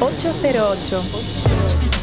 808.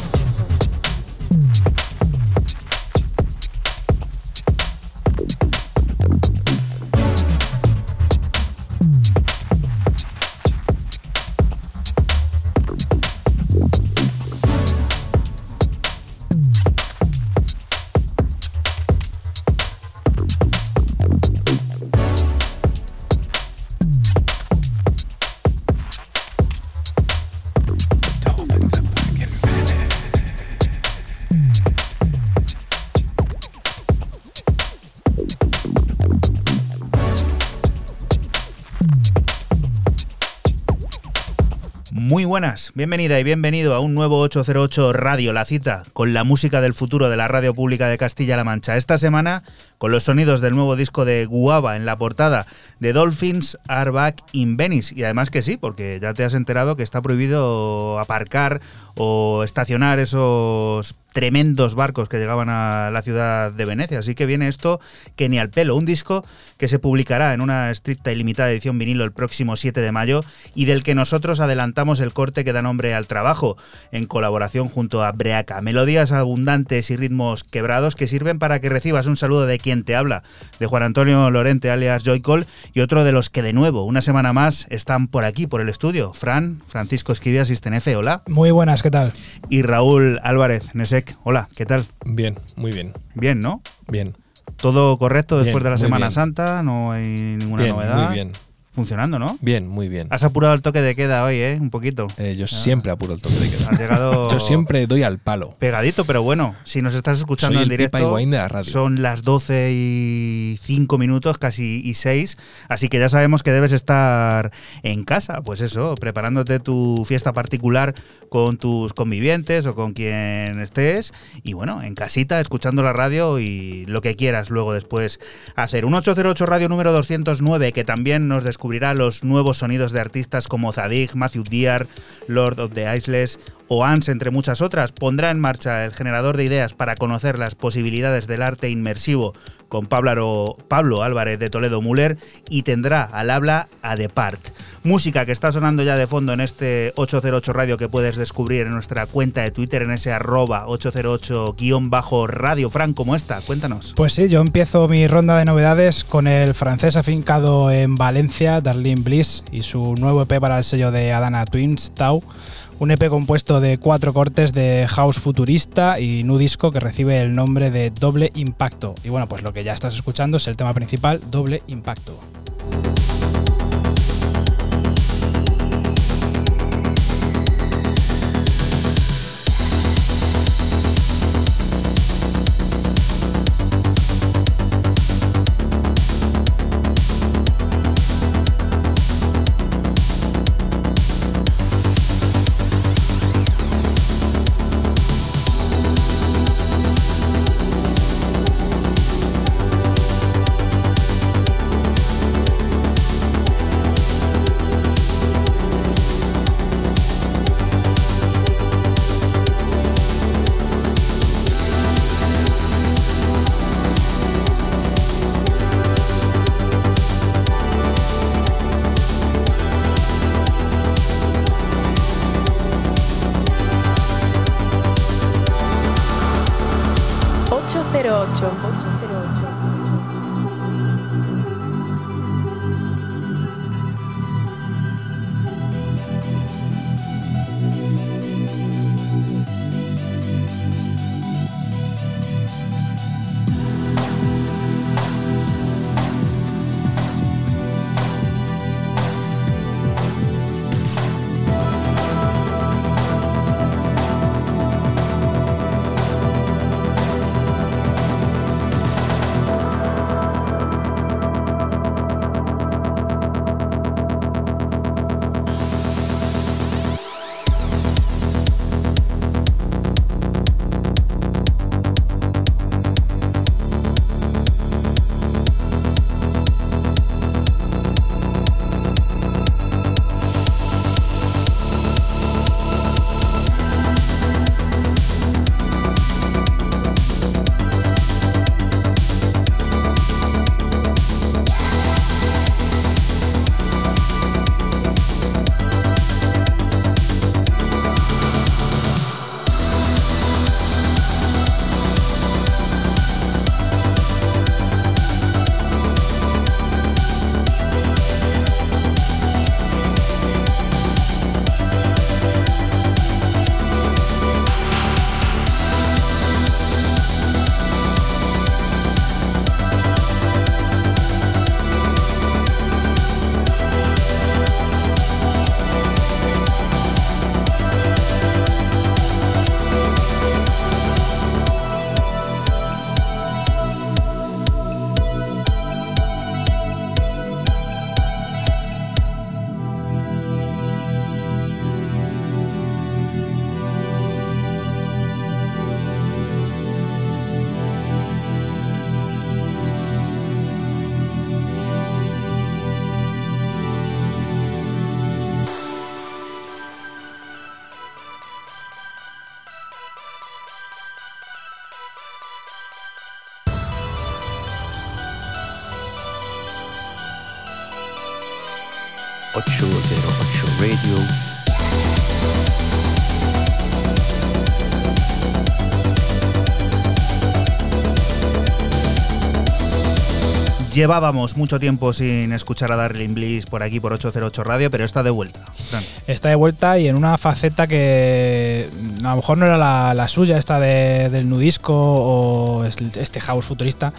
Buenas, bienvenida y bienvenido a un nuevo 808 Radio, la cita con la música del futuro de la radio pública de Castilla-La Mancha. Esta semana con los sonidos del nuevo disco de Guava en la portada de Dolphins Are Back in Venice. Y además que sí, porque ya te has enterado que está prohibido aparcar o estacionar esos tremendos barcos que llegaban a la ciudad de Venecia. Así que viene esto que ni al pelo. Un disco que se publicará en una estricta y limitada edición vinilo el próximo 7 de mayo y del que nosotros adelantamos el corte que da nombre al trabajo en colaboración junto a Breaca. Melodías abundantes y ritmos quebrados que sirven para que recibas un saludo de quien te habla, de Juan Antonio Lorente alias Joycol y otro de los que de nuevo, una semana más, están por aquí, por el estudio. Fran, Francisco Esquivia, Sistenefe, hola. Muy buenas, ¿qué tal? Y Raúl Álvarez, Nesek, hola, ¿qué tal? Bien, muy bien, Bien, ¿no? bien. Todo correcto Bien, después de la Semana bien. Santa, no hay ninguna bien, novedad. muy bien. Funcionando, ¿no? Bien, muy bien. Has apurado el toque de queda hoy, ¿eh? Un poquito. Eh, yo siempre apuro el toque de queda. Has llegado Yo siempre doy al palo. pegadito, pero bueno, si nos estás escuchando Soy en el Pipa directo, Higuaín de la radio. son las 12 y 5 minutos, casi y 6, así que ya sabemos que debes estar en casa, pues eso, preparándote tu fiesta particular con tus convivientes o con quien estés, y bueno, en casita, escuchando la radio y lo que quieras luego después hacer. Un 808 Radio número 209, que también nos los nuevos sonidos de artistas como Zadig, Matthew Dear, Lord of the Isles o ANS, entre muchas otras, pondrá en marcha el generador de ideas para conocer las posibilidades del arte inmersivo con Pablo, Álvarez de Toledo Muller y tendrá al habla a Depart. Música que está sonando ya de fondo en este 808 Radio que puedes descubrir en nuestra cuenta de Twitter en ese arroba 808-radio. Fran, ¿cómo está? Cuéntanos. Pues sí, yo empiezo mi ronda de novedades con el francés afincado en Valencia, Darlene Bliss, y su nuevo EP para el sello de Adana Twins, Tau. Un EP compuesto de cuatro cortes de house futurista y nu disco que recibe el nombre de Doble Impacto. Y bueno, pues lo que ya estás escuchando es el tema principal, Doble Impacto. Llevábamos mucho tiempo sin escuchar a Darling Bliss por aquí por 808 Radio, pero está de vuelta. Fran. Está de vuelta y en una faceta que mm, a lo mejor no era la, la suya, esta de- del nudisco o es- este house futurista.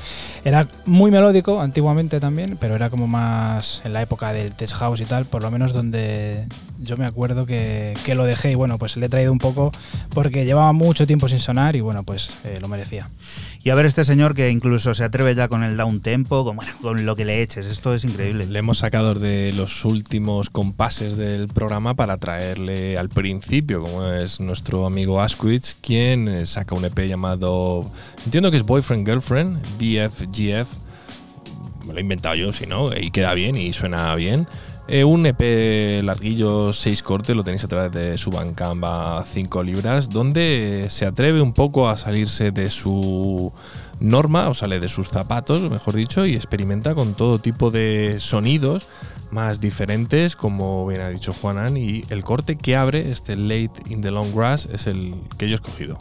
Era muy melódico antiguamente también, pero era como más en la época del tech house y tal, por lo menos donde yo me acuerdo que, que lo dejé y bueno, pues le he traído un poco porque llevaba mucho tiempo sin sonar y bueno, pues eh, lo merecía. Y a ver este señor que incluso se atreve ya con el down tempo, con, bueno, con lo que le eches. Esto es increíble. Le hemos sacado de los últimos compases del programa para traerle al principio, como es nuestro amigo Asquith, quien eh, saca un EP llamado, entiendo que es Boyfriend Girlfriend, BFGF. Me lo he inventado yo, si no, y queda bien y suena bien. Eh, un EP larguillo, 6 cortes, lo tenéis a través de su Bandcamp a 5 libras, donde se atreve un poco a salirse de su norma, o sale de sus zapatos, mejor dicho, y experimenta con todo tipo de sonidos más diferentes, como bien ha dicho Juanan, y el corte que abre, este Late in the Long Grass, es el que yo he escogido.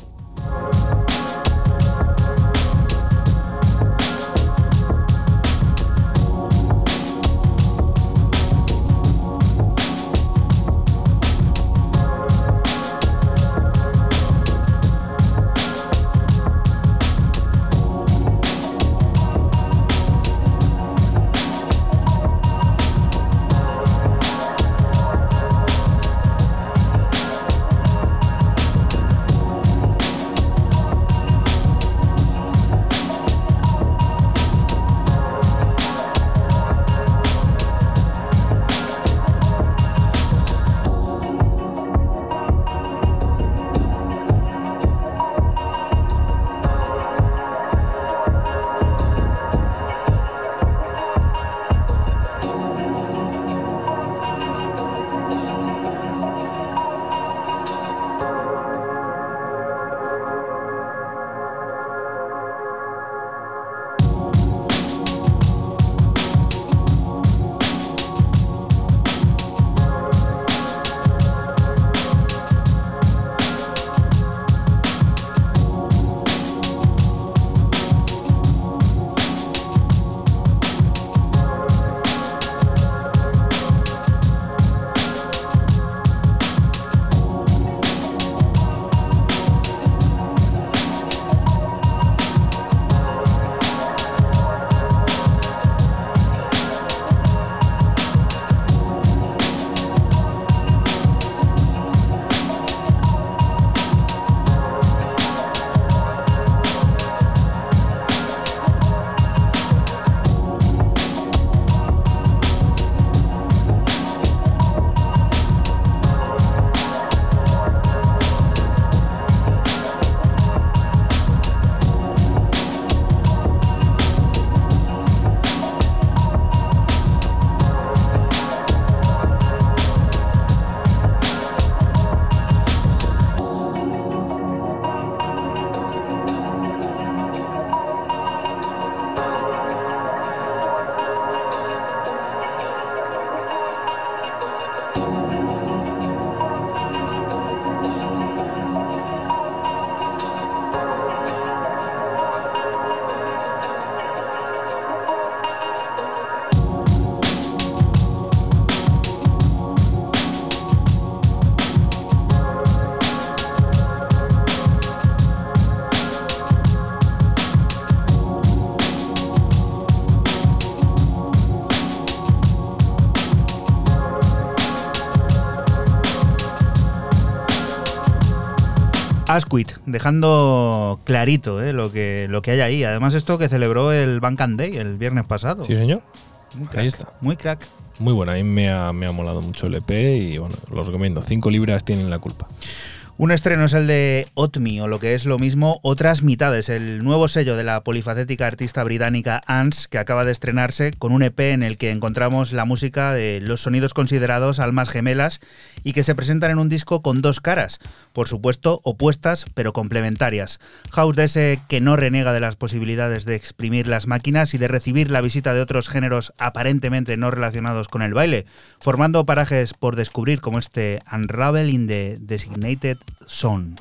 Asquith, dejando clarito eh, lo, que, lo que hay ahí. Además, esto que celebró el Bank and Day el viernes pasado. Sí, señor. Muy crack, Ahí está. Muy crack. Muy bueno, a mí me ha, me ha molado mucho el EP y bueno, lo recomiendo. 5 libras tienen la culpa. Un estreno es el de Otmi, o lo que es lo mismo, Otras Mitades, el nuevo sello de la polifacética artista británica Ans, que acaba de estrenarse con un EP en el que encontramos la música de los sonidos considerados almas gemelas y que se presentan en un disco con dos caras, por supuesto opuestas pero complementarias. House de ese que no renega de las posibilidades de exprimir las máquinas y de recibir la visita de otros géneros aparentemente no relacionados con el baile, formando parajes por descubrir como este Unravel in the Designated Zone.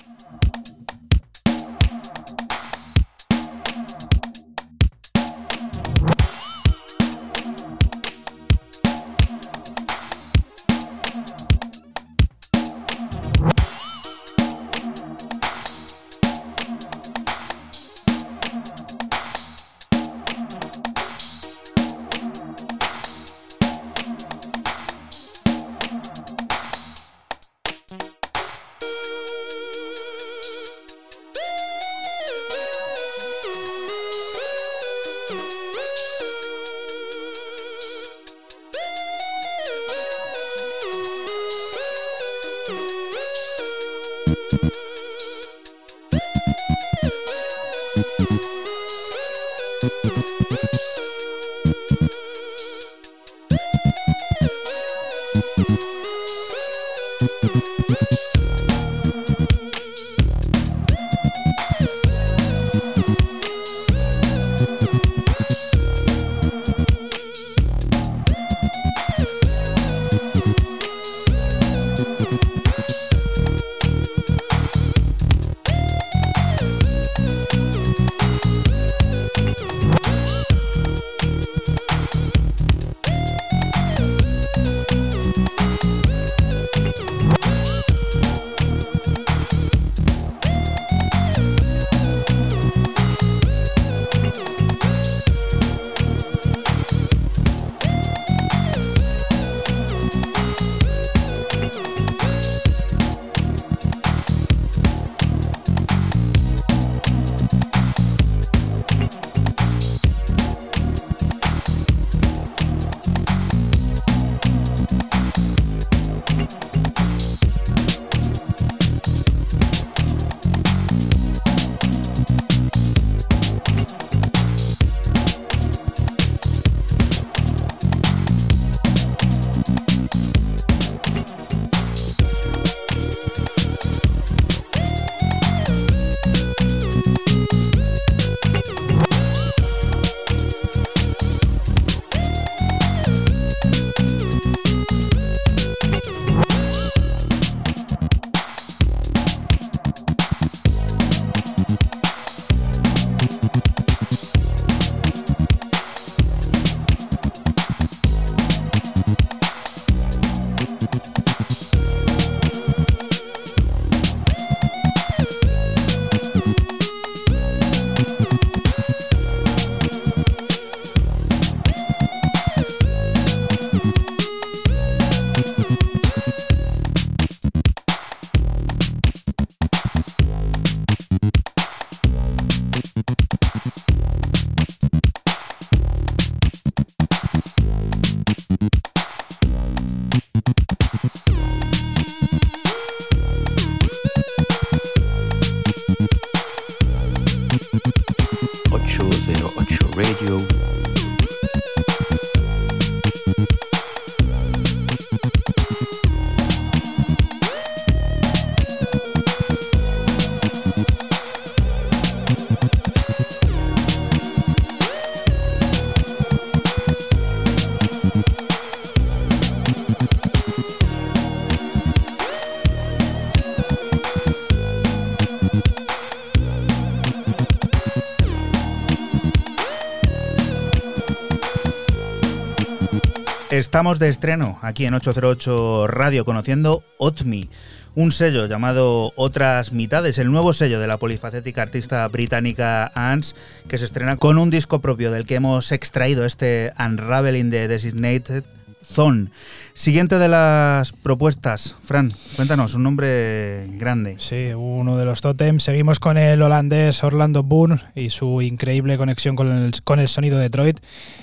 Estamos de estreno aquí en 808 Radio conociendo Otmi, un sello llamado Otras Mitades, el nuevo sello de la polifacética artista británica Ans, que se estrena con un disco propio del que hemos extraído este Unraveling the Designated Zone. Siguiente de las propuestas, Fran, cuéntanos, un nombre grande. Sí, uno de los totems. Seguimos con el holandés Orlando Boone y su increíble conexión con el, con el sonido de Detroit.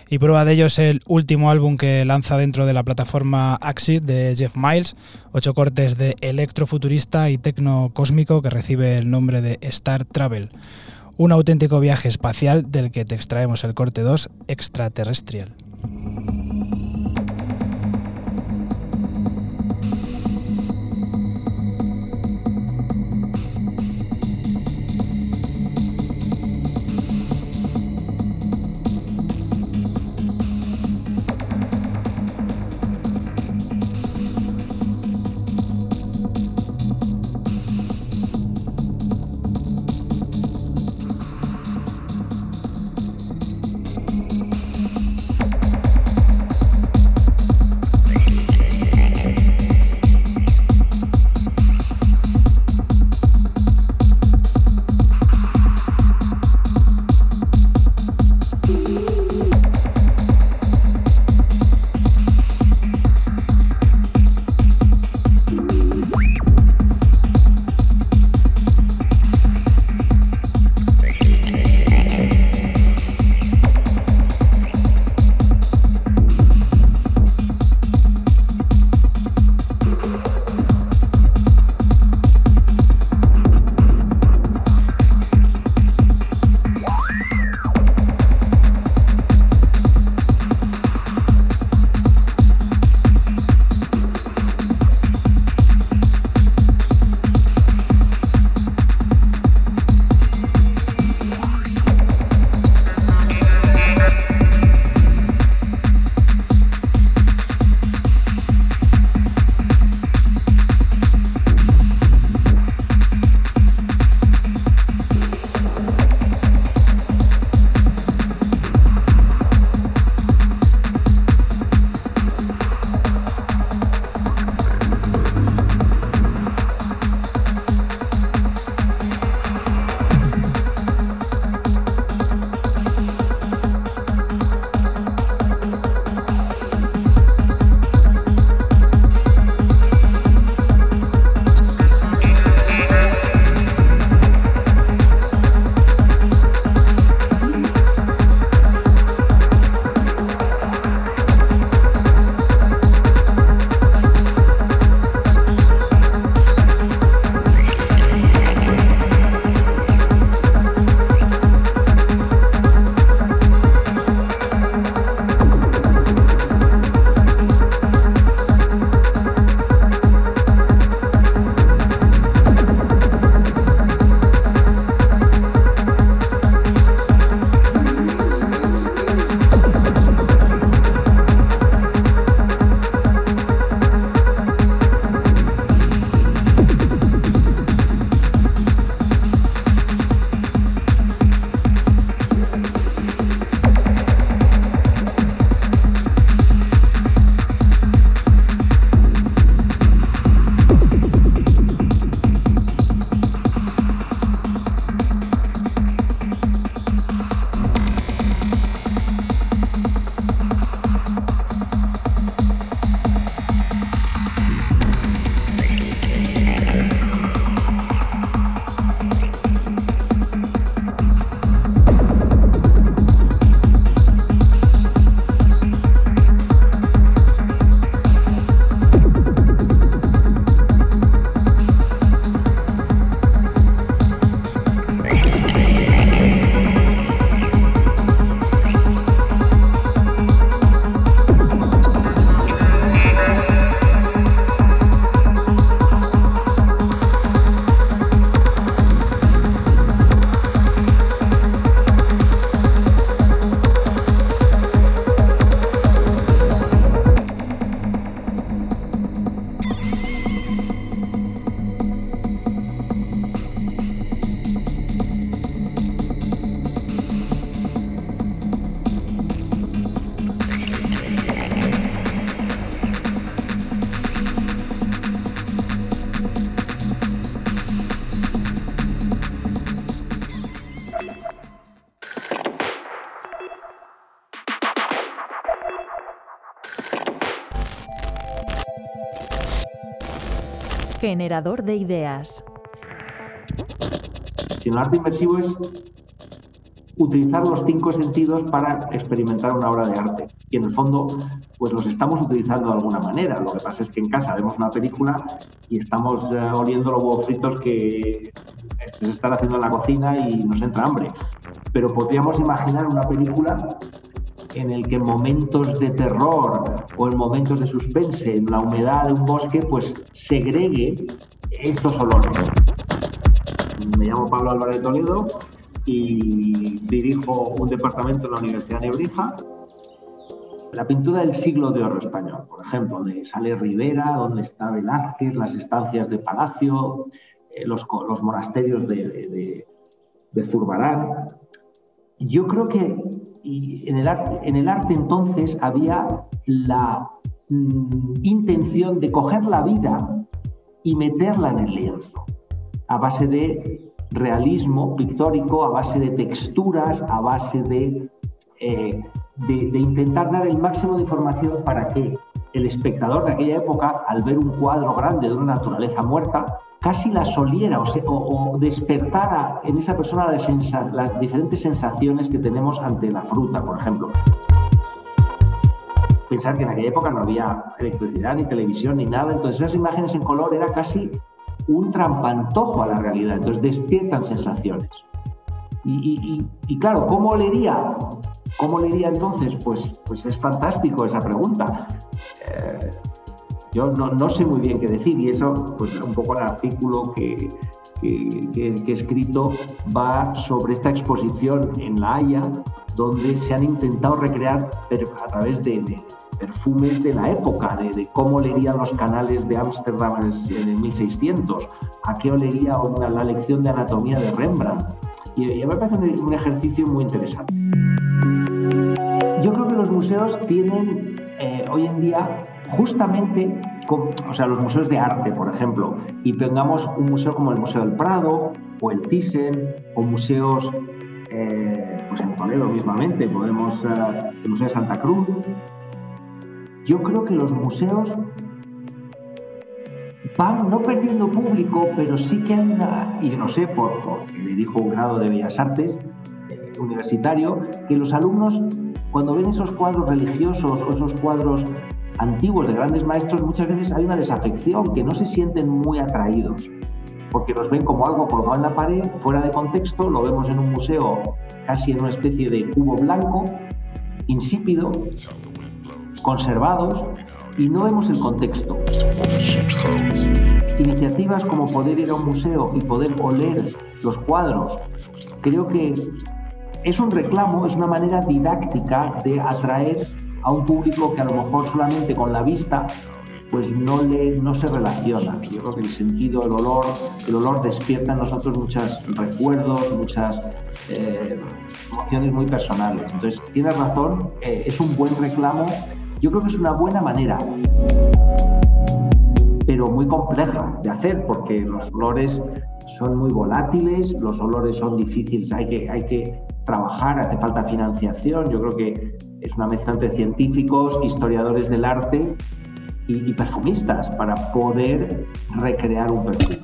Y prueba de ello es el último álbum que lanza dentro de la plataforma Axis de Jeff Miles. Ocho cortes de electrofuturista y tecno cósmico que recibe el nombre de Star Travel. Un auténtico viaje espacial del que te extraemos el corte 2, extraterrestrial. Generador de ideas. El arte inmersivo es utilizar los cinco sentidos para experimentar una obra de arte. Y en el fondo, pues los estamos utilizando de alguna manera. Lo que pasa es que en casa vemos una película y estamos eh, oliendo los huevos fritos que se están haciendo en la cocina y nos entra hambre. Pero podríamos imaginar una película en el que en momentos de terror o en momentos de suspense, en la humedad de un bosque, pues segregue estos olores. Me llamo Pablo Álvarez Toledo y dirijo un departamento en la Universidad de Nebrija. La pintura del siglo de oro español, por ejemplo, de Sale Rivera, donde está Velázquez, las estancias de Palacio, eh, los, los, monasterios de, de, de, Zurbarán. Yo creo que en, el arte, en el arte entonces había la mm, intención de coger la vida y meterla en el lienzo, a base de realismo pictórico, a base de texturas, a base eh, de, de, intentar dar el máximo de información para que el espectador de aquella época, al ver un cuadro grande de una naturaleza muerta, casi la soliera o, despertara en esa persona las, diferentes sensaciones que tenemos ante la fruta, por ejemplo. Pensar que en aquella época no había electricidad, ni televisión, ni nada, entonces esas imágenes en color era casi un trampantojo a la realidad, entonces despiertan sensaciones. Y, claro, ¿cómo leería? ¿Cómo leería entonces? Pues, pues es fantástico esa pregunta. Eh, yo no, no, sé muy bien qué decir y eso, pues un poco el artículo que, que, he escrito va sobre esta exposición en La Haya, donde se han intentado recrear a través de, perfumes de la época, de, de, cómo olerían los canales de Ámsterdam en 1600, a qué olería una, la lección de anatomía de Rembrandt. Y, y me parece un, un, ejercicio muy interesante. Yo creo que los museos tienen eh, hoy en día justamente, o sea, los museos de arte, por ejemplo, y tengamos un museo como el Museo del Prado o el Thyssen o museos eh, pues en Toledo mismamente, podemos eh, el Museo de Santa Cruz, yo creo que los museos van no perdiendo público, pero sí que hay una, y no sé, por, porque dirijo un grado de Bellas Artes eh, universitario, que los alumnos, cuando ven esos cuadros religiosos o esos cuadros antiguos de grandes maestros, muchas veces hay una desafección, que no se sienten muy atraídos, porque los ven como algo colgado en la pared, fuera de contexto, lo vemos en un museo casi en una especie de cubo blanco, insípido, conservados y no vemos el contexto. Iniciativas como poder ir a un museo y poder oler los cuadros, creo que es un reclamo, es una manera didáctica de atraer a un público que a lo mejor solamente con la vista pues no, le, no se relaciona. Yo creo que el sentido, el olor, el olor despierta en nosotros muchos recuerdos, muchas eh, emociones muy personales. Entonces, tienes razón, eh, es un buen reclamo yo creo que es una buena manera, pero muy compleja de hacer porque los olores son muy volátiles, los olores son difíciles, hay que, hay que trabajar, hace falta financiación. Yo creo que es una mezcla entre científicos, historiadores del arte y, perfumistas para poder recrear un perfume.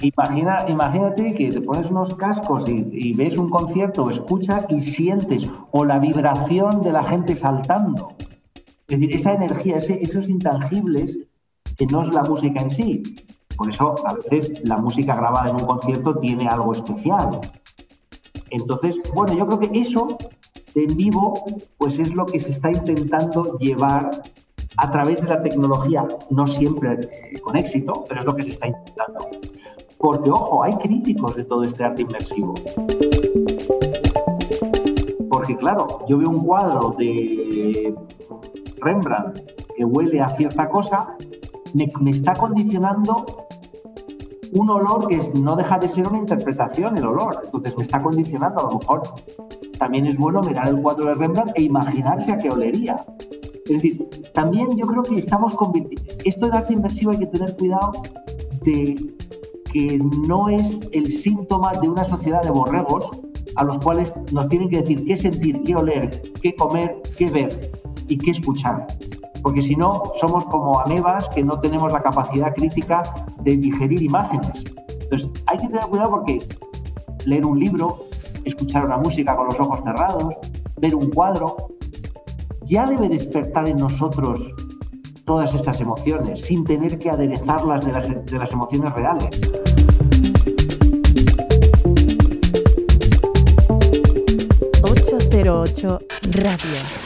Imagina, imagínate que te pones unos cascos y, ves un concierto, escuchas y sientes, o la vibración de la gente saltando. Es decir, esa energía, esos intangibles, que no es la música en sí. Por eso, a veces, la música grabada en un concierto tiene algo especial. Entonces, bueno, yo creo que eso en vivo, pues es lo que se está intentando llevar a través de la tecnología, no siempre eh, con éxito, pero es lo que se está intentando. Porque, ojo, hay críticos de todo este arte inmersivo. Porque, claro, yo veo un cuadro de Rembrandt que huele a cierta cosa, me, me está condicionando un olor que no deja de ser una interpretación, el olor. Entonces me está condicionando, a lo mejor también es bueno mirar el cuadro de Rembrandt e imaginarse a qué olería. Es decir, también yo creo que estamos convirtiendo. Esto de arte inmersivo hay que tener cuidado de que no es el síntoma de una sociedad de borregos a los cuales nos tienen que decir qué sentir, qué oler, qué comer, qué ver y qué escuchar. Porque si no somos como amebas que no tenemos la capacidad crítica de digerir imágenes. Entonces hay que tener cuidado porque leer un libro, escuchar una música con los ojos cerrados, ver un cuadro, ya debe despertar en nosotros todas estas emociones sin tener que aderezarlas de las, de las emociones reales. ...808 Radio.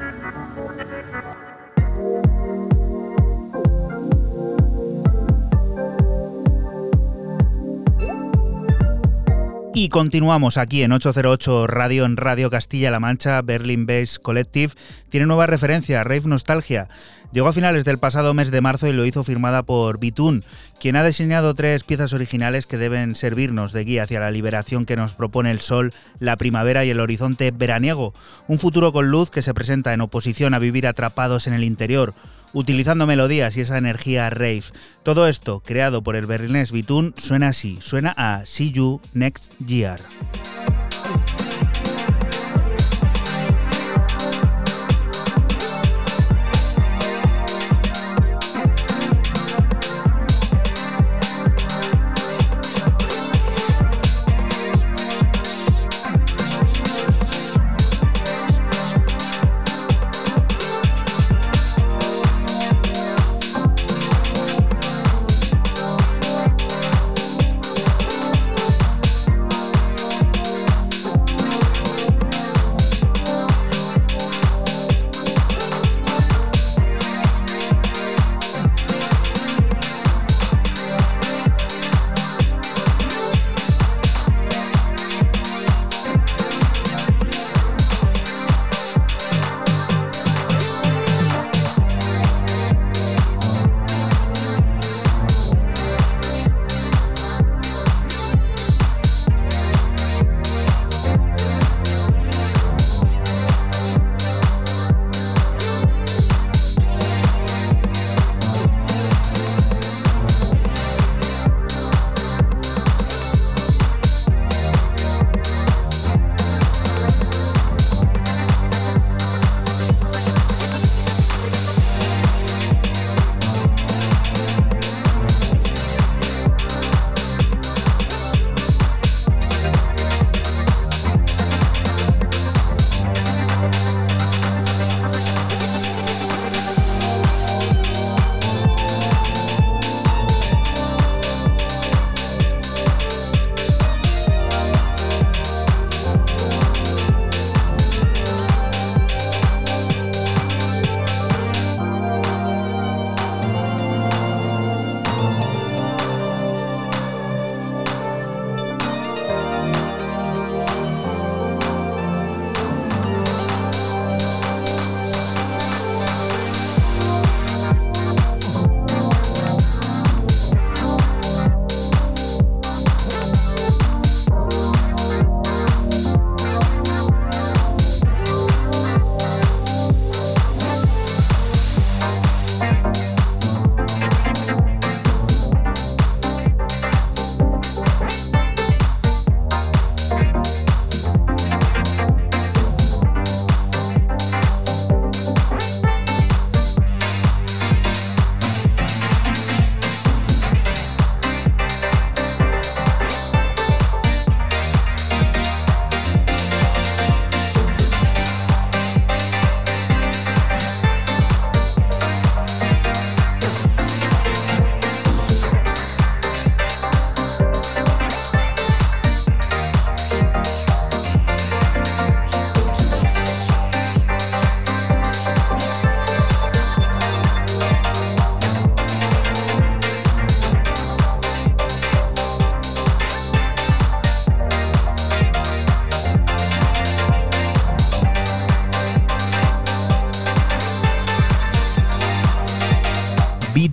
Y continuamos aquí en 808 Radio en Radio Castilla-La Mancha, Berlin Bass Collective. Tiene nueva referencia, Rave Nostalgia. Llegó a finales del pasado mes de marzo y lo hizo firmada por Bitun, quien ha diseñado tres piezas originales que deben servirnos de guía hacia la liberación que nos propone el sol, la primavera y el horizonte veraniego. Un futuro con luz que se presenta en oposición a vivir atrapados en el interior utilizando melodías y esa energía rave. Todo esto, creado por el berlinés Bitun, suena así, suena a See You Next Year.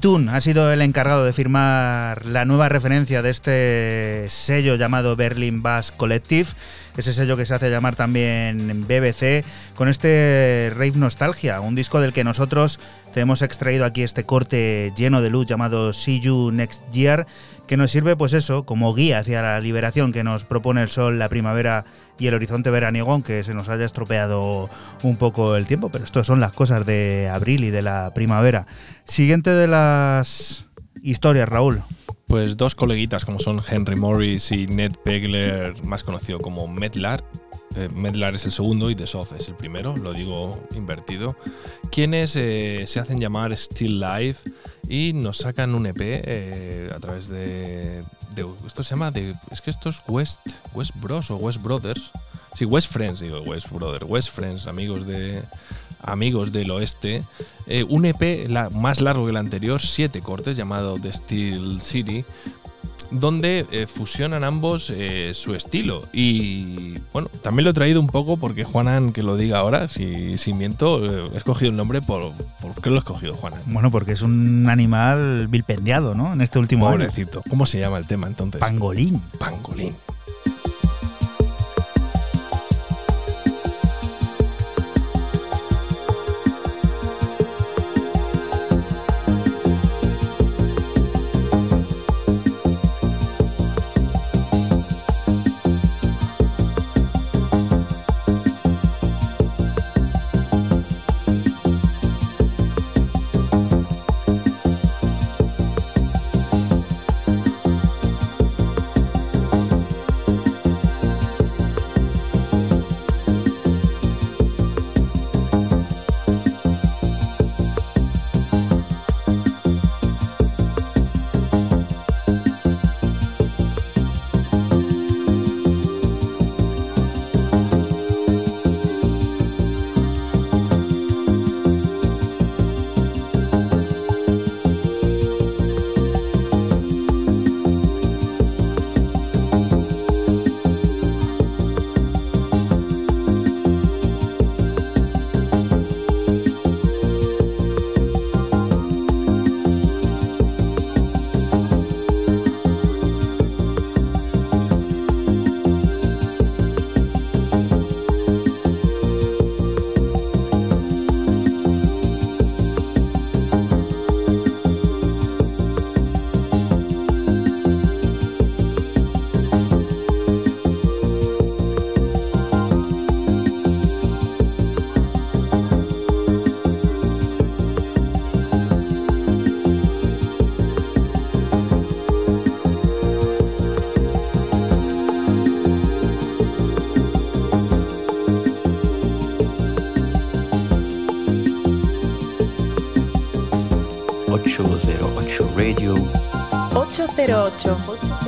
Bitun ha sido el encargado de firmar la nueva referencia de este sello llamado Berlin Bass Collective, ese sello que se hace llamar también BBC, con este Rave Nostalgia, un disco del que nosotros te hemos extraído aquí este corte lleno de luz llamado See You Next Year, que nos sirve pues eso, como guía hacia la liberación que nos propone el sol, la primavera y el horizonte veraniego, aunque se nos haya estropeado un poco el tiempo, pero esto son las cosas de abril y de la primavera. Siguiente de las historias, Raúl. Pues dos coleguitas como son Henry Morris y Ned Pegler, más conocido como Medlar. Eh, Medlar es el segundo y The Soft es el primero, lo digo invertido. Quienes eh, se hacen llamar Still Life y nos sacan un EP eh, a través de, Esto se llama. De, es que esto es West, West Bros o West Brothers. Sí, West Friends, digo West Brothers. West Friends, amigos de. Amigos del oeste. Un EP más largo que el anterior, siete cortes, llamado The Steel City, donde eh, fusionan ambos eh, su estilo. Y bueno, también lo he traído un poco porque Juanan, que lo diga ahora, si, si miento, eh, he escogido el nombre por. ¿Por qué lo he escogido, Juanan? Bueno, porque es un animal vilpendiado, ¿no? En este último año. Pobrecito. ¿Cómo se llama el tema entonces? Pangolín. Pangolín. 808.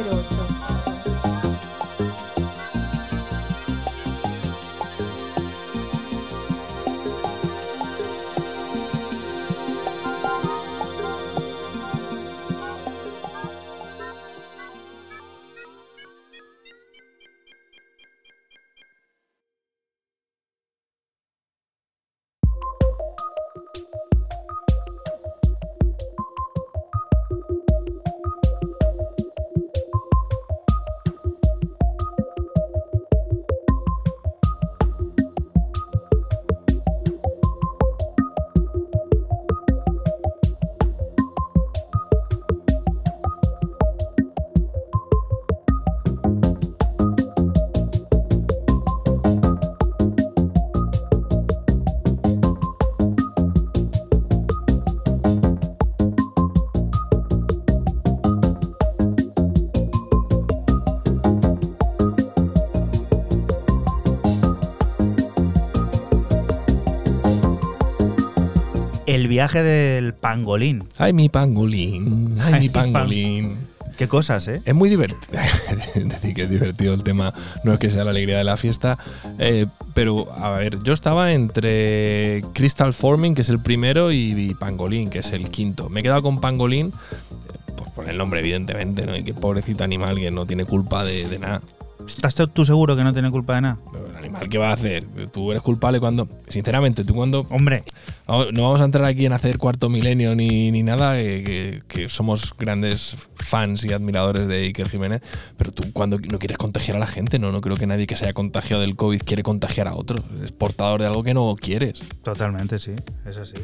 Viaje del pangolín. Ay, mi pangolín. Ay, Ay, mi mi pan- pangolín. Qué cosas, ¿eh? Es muy divertido. decir que es divertido el tema, no es que sea la alegría de la fiesta. eh, pero, a ver, yo estaba entre Crystal Forming, que es el primero, y, y Pangolín, que es el quinto. Me he quedado con Pangolín, eh, pues por el nombre, evidentemente, ¿no? Y qué pobrecito animal que no tiene culpa de, de nada. ¿Estás tú seguro que no tiene culpa de nada? Pero el animal, ¿qué va a hacer? Tú eres culpable cuando. Sinceramente, tú cuando. Hombre, No vamos a entrar aquí en hacer cuarto milenio ni, ni nada, que, que somos grandes fans y admiradores de Iker Jiménez, pero tú cuando no quieres contagiar a la gente, no, no creo que nadie que se haya contagiado del COVID quiere contagiar a otros. Es portador de algo que no quieres. Totalmente, sí, es así.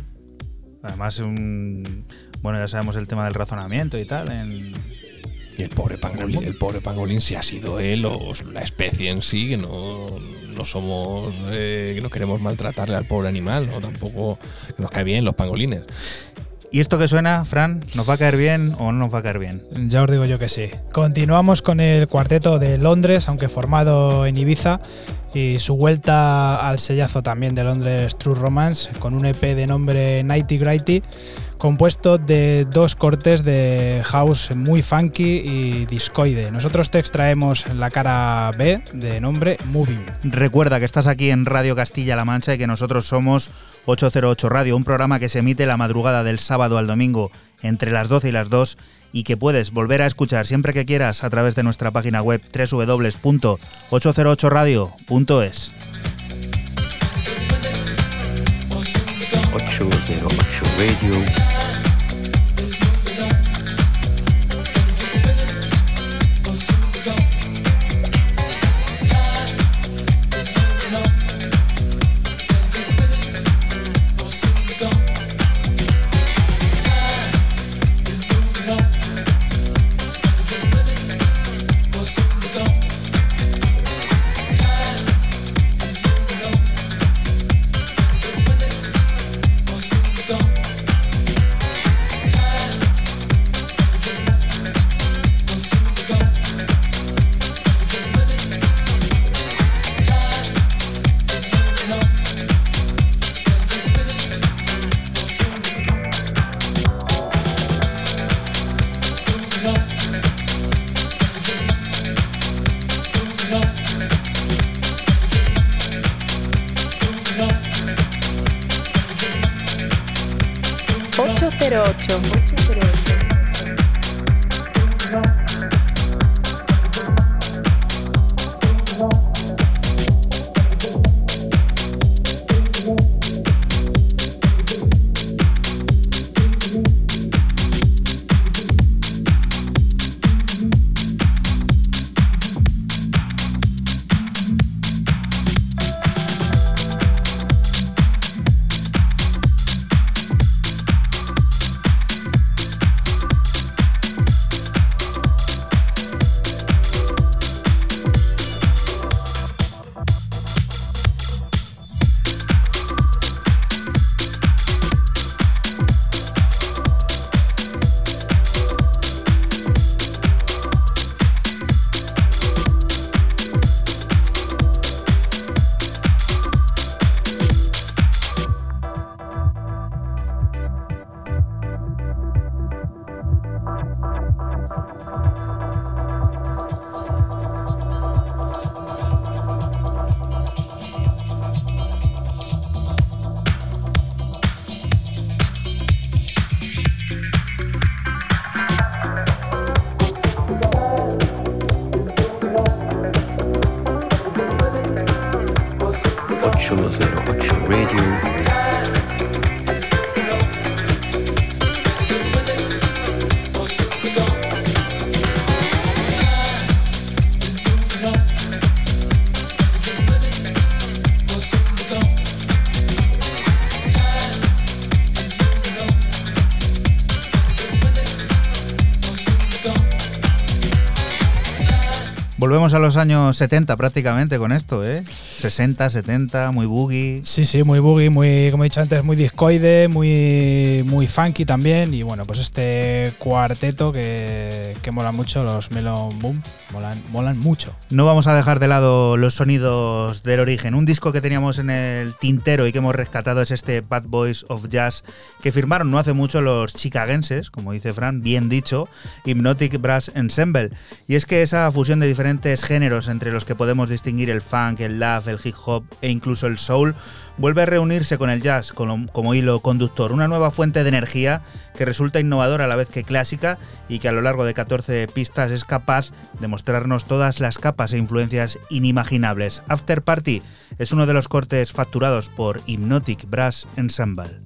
Además, un, bueno, ya sabemos el tema del razonamiento y tal. En, Y el pobre pangolín, el pobre pangolín, si ha sido él o la especie en sí, que no, no somos, eh, que no queremos maltratarle al pobre animal, o tampoco nos cae bien los pangolines. ¿Y esto que suena, Fran? ¿Nos va a caer bien o no nos va a caer bien? Ya os digo yo que sí. Continuamos con el cuarteto de Londres, aunque formado en Ibiza, y su vuelta al sellazo también de Londres True Romance, con un EP de nombre Nighty Grighty, compuesto de dos cortes de house muy funky y discoide. Nosotros te extraemos la cara B de nombre Moving. Recuerda que estás aquí en Radio Castilla-La Mancha y que nosotros somos 808 Radio, un programa que se emite la madrugada del sábado al domingo entre las 12 y las 2 y que puedes volver a escuchar siempre que quieras a través de nuestra página web www.808radio.es. Ocho Zero Radio. 808. 808. Volvemos a los años 70 prácticamente con esto, ¿eh? 60, 70, muy boogie. Sí, sí, muy boogie, muy, como he dicho antes, muy discoide, muy, muy funky también. Y bueno, pues este cuarteto que, que mola mucho, los Melon Boom, molan, molan mucho. No vamos a dejar de lado los sonidos del origen. Un disco que teníamos en el tintero y que hemos rescatado es este Bad Boys of Jazz que firmaron no hace mucho los chicagenses, como dice Fran, bien dicho, Hypnotic Brass Ensemble. Y es que esa fusión de diferentes géneros entre los que podemos distinguir el funk, el love, el hip hop e incluso el soul, vuelve a reunirse con el jazz como, como hilo conductor, una nueva fuente de energía que resulta innovadora a la vez que clásica y que a lo largo de 14 pistas es capaz de mostrarnos todas las capas e influencias inimaginables. After Party es uno de los cortes facturados por Hypnotic Brass Ensemble.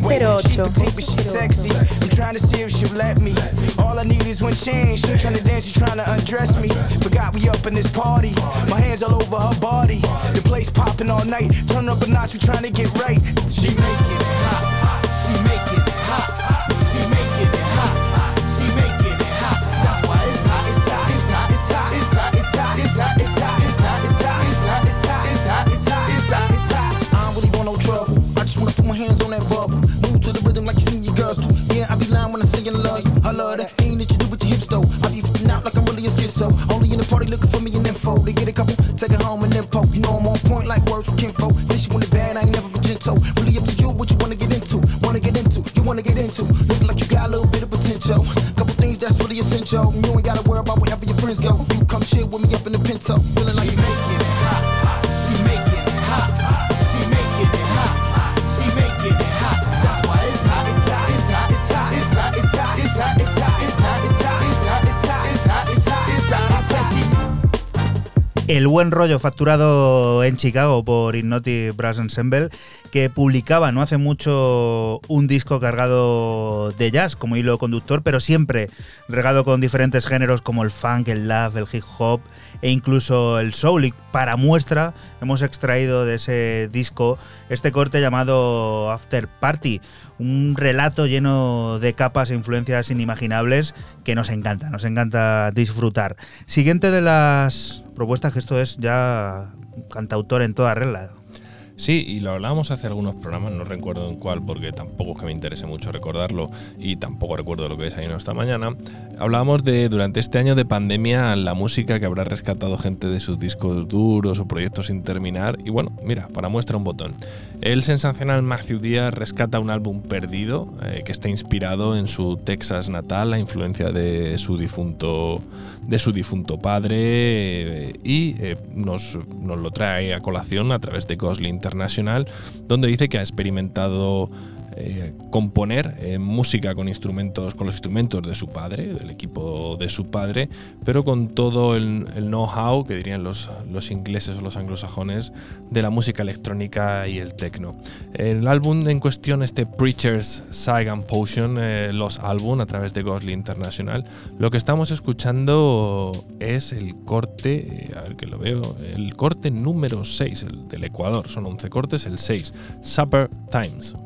208. Think she sexy. I'm trying to see if she'll let me. All I need is one change. She trying to dance, she trying to undress me. But Forgot we up in this party. My hands all over her body. The place popping all night. Turn up the notch, we trying to get right. Buen rollo facturado en Chicago por Hypnotic Brass Ensemble, que publicaba no hace mucho un disco cargado de jazz como hilo conductor, pero siempre regado con diferentes géneros como el funk, el love, el hip hop e incluso el soul. Y para muestra hemos extraído de ese disco este corte llamado After Party, un relato lleno de capas e influencias inimaginables que nos encanta, nos encanta disfrutar. Siguiente de las propuestas, que esto es ya cantautor en toda regla. Sí, y lo hablábamos hace algunos programas, no recuerdo en cuál, porque tampoco es que me interese mucho recordarlo y tampoco recuerdo lo que desayunó esta mañana. Hablábamos de, durante este año de pandemia, la música que habrá rescatado gente de sus discos duros o proyectos sin terminar. Y bueno, mira, para muestra un botón. El sensacional Matthew Díaz rescata un álbum perdido eh, que está inspirado en su Texas natal, la influencia de su difunto, de su difunto padre, eh, y eh, nos, nos lo trae a colación a través de Gosling International, donde dice que ha experimentado eh, componer eh, música con instrumentos, con los instrumentos de su padre, del equipo de su padre, pero con todo el, know-how que dirían los, los ingleses o los anglosajones de la música electrónica y el techno. El álbum en cuestión, este Preacher's Saigon Potion, eh, los álbum a través de Ghostly International, lo que estamos escuchando es el corte, a ver que lo veo, el corte número 6, el del Ecuador, son 11 cortes, el 6, Supper Times.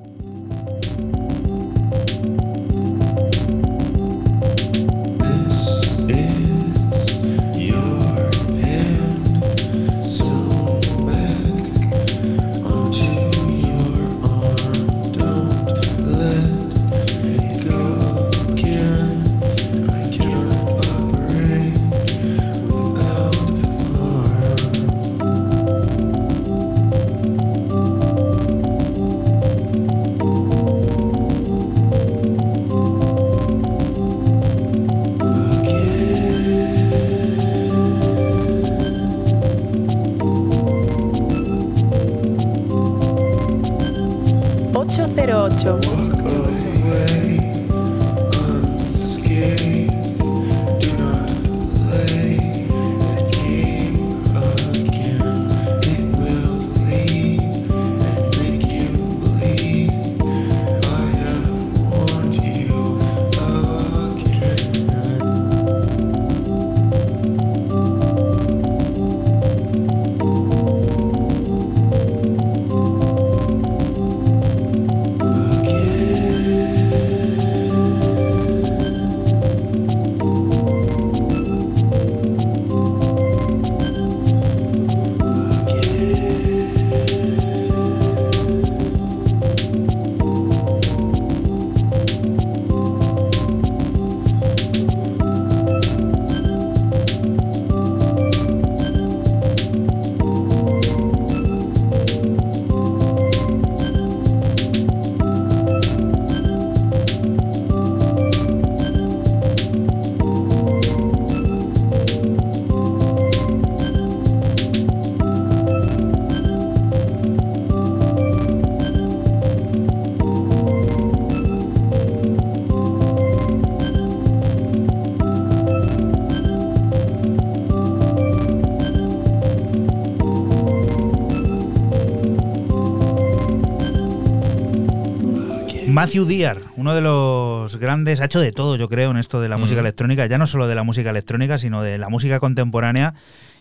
Matthew Dear, uno de los grandes, ha hecho de todo, yo creo, en esto de la música Mm. electrónica, ya no solo de la música electrónica, sino de la música contemporánea.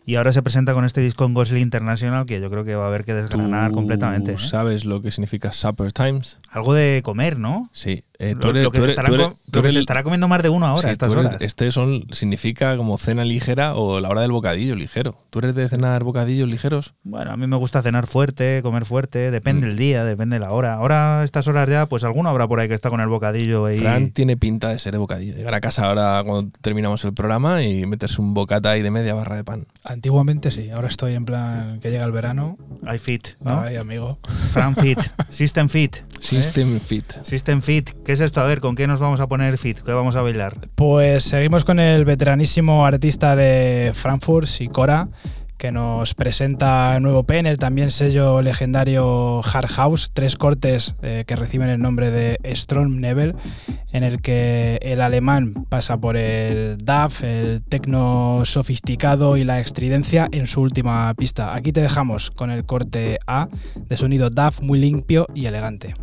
Y ahora se presenta con este disco en Gosling International que yo creo que va a haber que desgranar ¿Tú completamente. ¿eh? ¿Sabes lo que significa Supper Times? Algo de comer, ¿no? Sí. eh, tú eres- lo que tú se eres- tú eres- co- tú lo que eres se estará comiendo más de uno ahora, Sí, a estas horas. Este son, significa como cena ligera o la hora del bocadillo ligero. ¿Tú eres de cenar bocadillos ligeros? Bueno, a mí me gusta cenar fuerte, comer fuerte, Mm. depende del día, depende de la hora. Ahora, estas horas ya, pues alguno habrá por ahí que está con el bocadillo y... Fran tiene pinta de ser de bocadillo. Llegar a casa ahora cuando terminamos el programa y meterse un bocata ahí de media barra de pan. Antiguamente sí, ahora estoy en plan que llega el verano. I fit, ¿no? Ay, amigo. Fran Fit, System Fit. ¿eh? System Fit. System Fit. ¿Qué es esto? A ver, ¿con qué nos vamos a poner fit? ¿Qué vamos a bailar? Pues seguimos con el veteranísimo artista de Frankfurt, Sicora, que nos presenta nuevo pen, el también sello legendario Hard House, tres cortes eh, que reciben el nombre de Storm Nebel, en el que el alemán pasa por el DAF, el tecno sofisticado y la extridencia en su última pista. Aquí te dejamos con el corte A de sonido DAF muy limpio y elegante.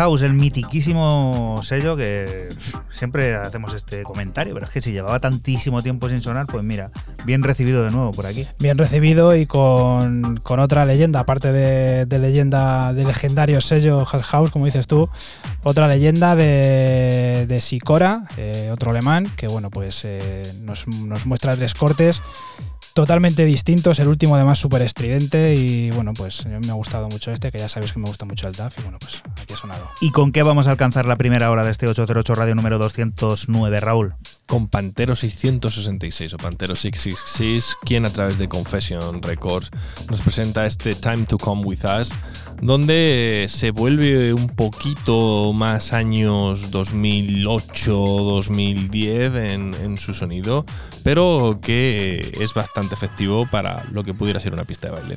House, el mitiquísimo sello que siempre hacemos este comentario, pero es que si llevaba tantísimo tiempo sin sonar, pues mira, bien recibido de nuevo por aquí. Bien recibido y con, con otra leyenda, aparte de, de leyenda del legendario sello House, como dices tú, otra leyenda de, de Sicora, eh, otro alemán, que bueno, pues eh, nos, nos muestra tres cortes totalmente distintos. El último, además, súper estridente. Y bueno, pues mí me ha gustado mucho este, que ya sabéis que me gusta mucho el DAF. Y bueno, pues aquí ha sonado. ¿Y con qué vamos a alcanzar la primera hora de este 808 Radio número 209, Raúl? Con Pantero 666 o Pantero 666, quien a través de Confession Records nos presenta este Time to Come With Us, donde se vuelve un poquito más años 2008-2010 en, en su sonido, pero que es bastante efectivo para lo que pudiera ser una pista de baile.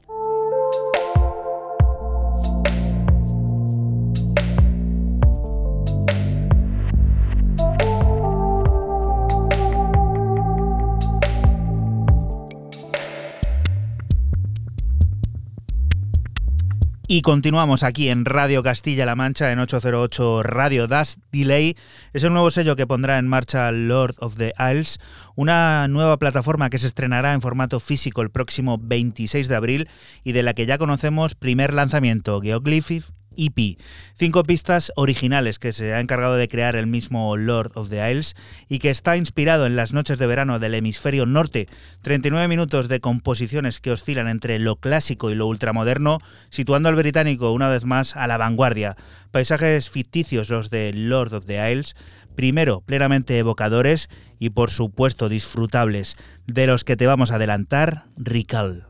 Y continuamos aquí en Radio Castilla-La Mancha en 808 Radio Dust Delay. Es el nuevo sello que pondrá en marcha Lord of the Isles, una nueva plataforma que se estrenará en formato físico el próximo 26 de abril y de la que ya conocemos primer lanzamiento, Geoglyph EP. Cinco pistas originales que se ha encargado de crear el mismo Lord of the Isles y que está inspirado en las noches de verano del hemisferio norte. 39 minutos de composiciones que oscilan entre lo clásico y lo ultramoderno, situando al británico una vez más a la vanguardia. Paisajes ficticios los de Lord of the Isles, primero plenamente evocadores y por supuesto disfrutables, de los que te vamos a adelantar, Rical.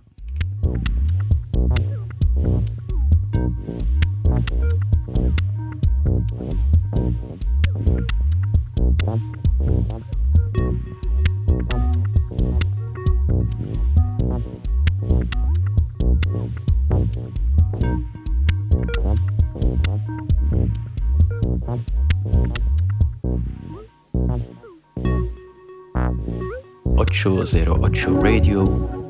808 Radio.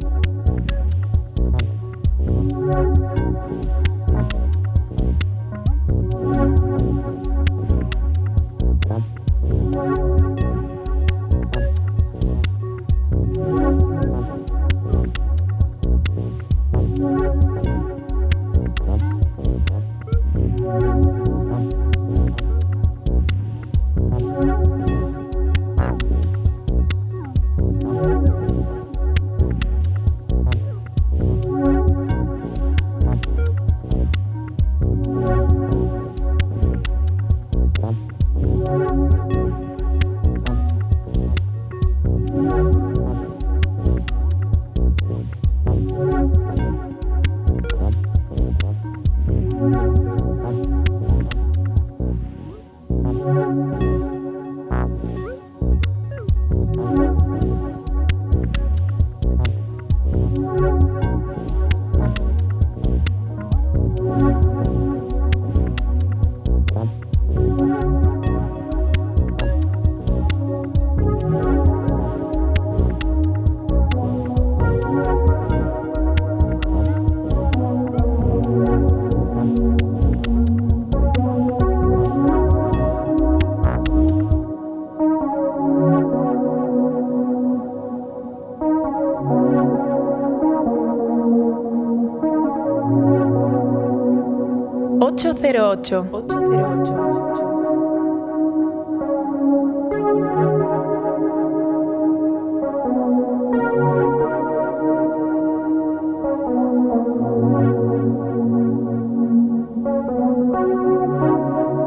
Ocho cero ocho.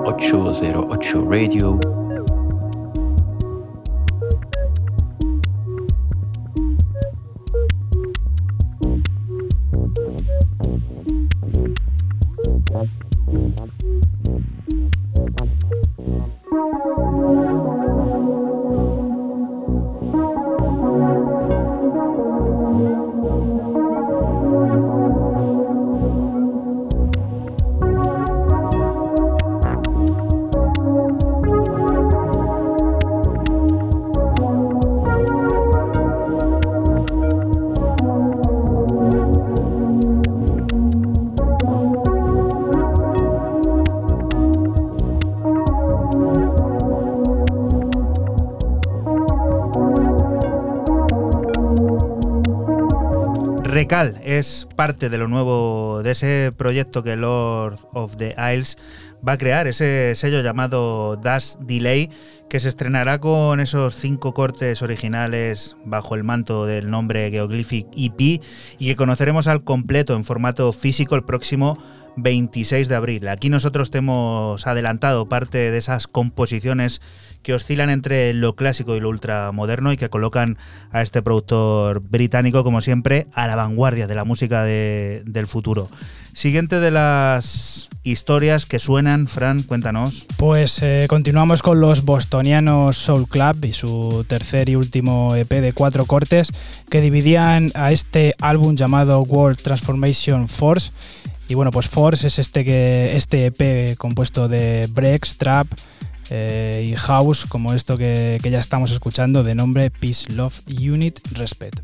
Ocho zero ocho Radio. Es parte de lo nuevo de ese proyecto que Lord of the Isles va a crear, ese sello llamado Dash Delay, que se estrenará con esos cinco cortes originales bajo el manto del nombre Geoglyphic EP y que conoceremos al completo en formato físico el próximo 26 de abril. Aquí nosotros te hemos adelantado parte de esas composiciones que oscilan entre lo clásico y lo ultramoderno y que colocan a este productor británico, como siempre, a la vanguardia de la música de- del futuro. Siguiente de las historias que suenan, Fran, cuéntanos. Pues eh, continuamos con los bostonianos Soul Club y su tercer y último EP de cuatro cortes que dividían a este álbum llamado World Transformation Force. Y bueno, pues Force es este, que, este EP compuesto de breaks, trap eh, y house, como esto que, que ya estamos escuchando, de nombre Peace, Love Unit Respect.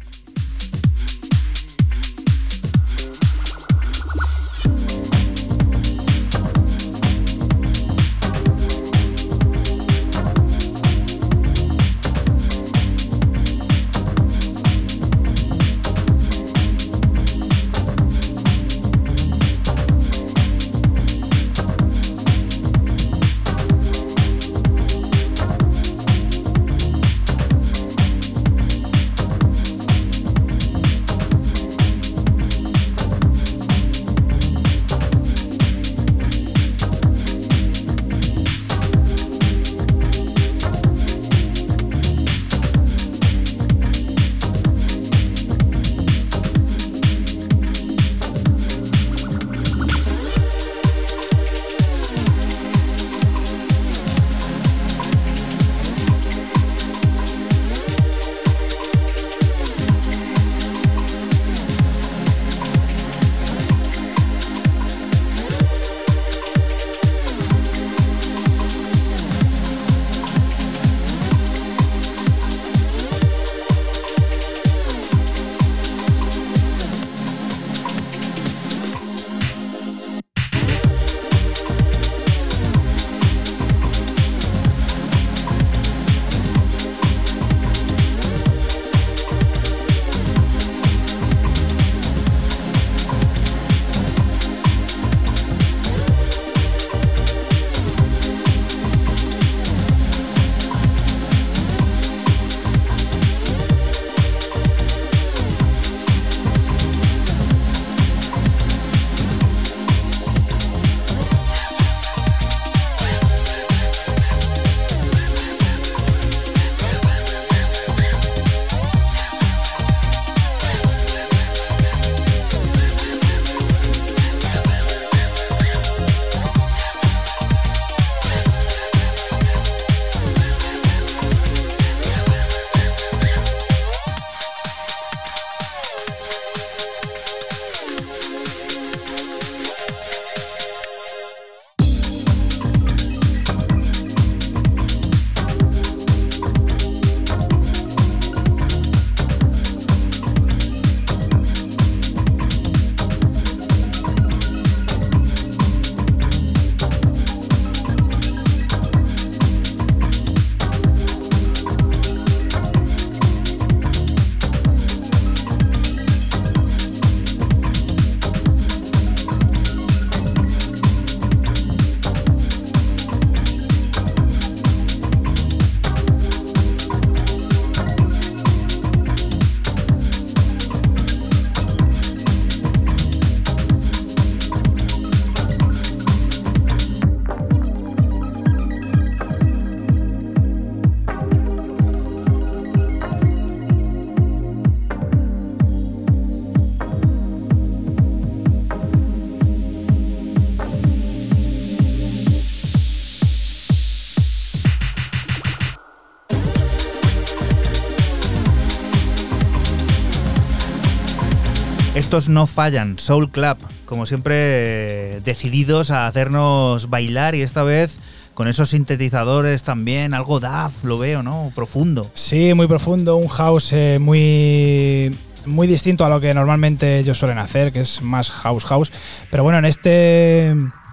Estos no fallan, Soul Club, como siempre decididos a hacernos bailar y esta vez con esos sintetizadores también, algo DAF, lo veo, ¿no? Profundo. Sí, muy profundo, un house eh, muy muy distinto a lo que normalmente ellos suelen hacer, que es más house house. Pero bueno, en este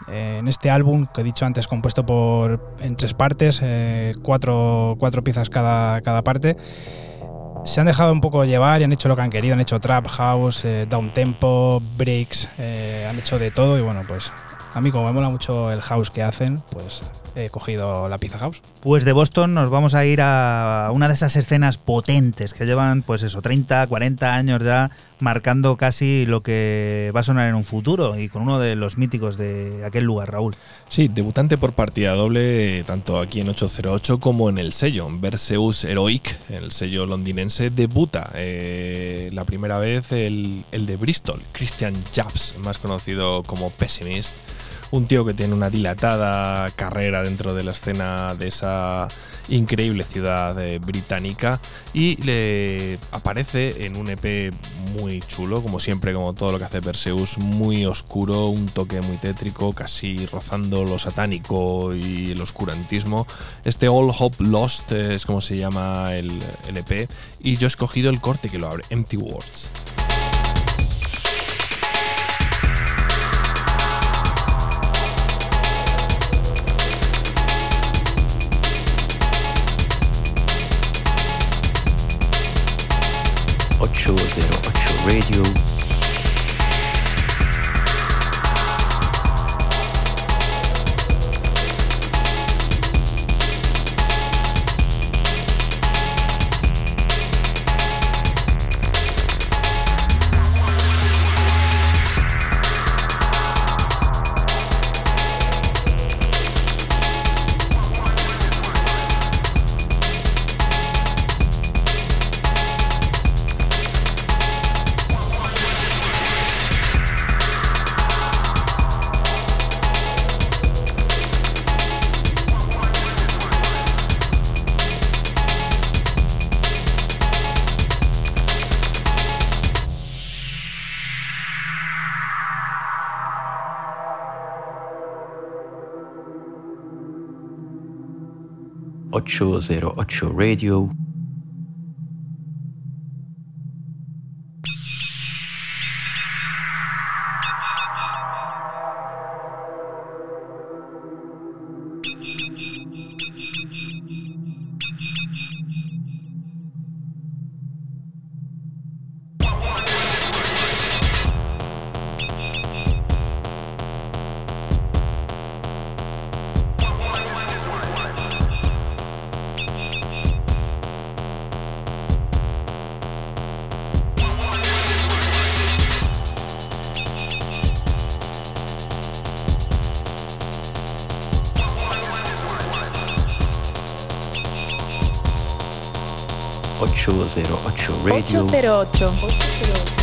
eh, en este álbum que he dicho antes, compuesto por en tres partes, eh, cuatro, cuatro piezas cada, cada parte. Se han dejado un poco llevar y han hecho lo que han querido, han hecho trap, house, eh, down tempo, breaks, eh, han hecho de todo y bueno, pues a mí como me mola mucho el house que hacen, pues he cogido la pizza house. Pues de Boston nos vamos a ir a una de esas escenas potentes que llevan, pues eso, 30, 40 años ya marcando casi lo que va a sonar en un futuro y con uno de los míticos de aquel lugar, Raúl. Sí, debutante por partida doble, tanto aquí en 808 como en el sello. Verseus Heroic, el sello londinense, debuta eh, la primera vez el, el de Bristol, Christian Jabs, más conocido como Pessimist un tío que tiene una dilatada carrera dentro de la escena de esa increíble ciudad eh, británica y le aparece en un EP muy chulo, como siempre, como todo lo que hace Perseus, muy oscuro, un toque muy tétrico, casi rozando lo satánico y el oscurantismo. Este All Hope Lost es como se llama el, el EP y yo he escogido el corte que lo abre, Empty Words. Ocho zero ocho Radio. Ocho zero ocho Radio. Ocho zero ocho Radio. 808.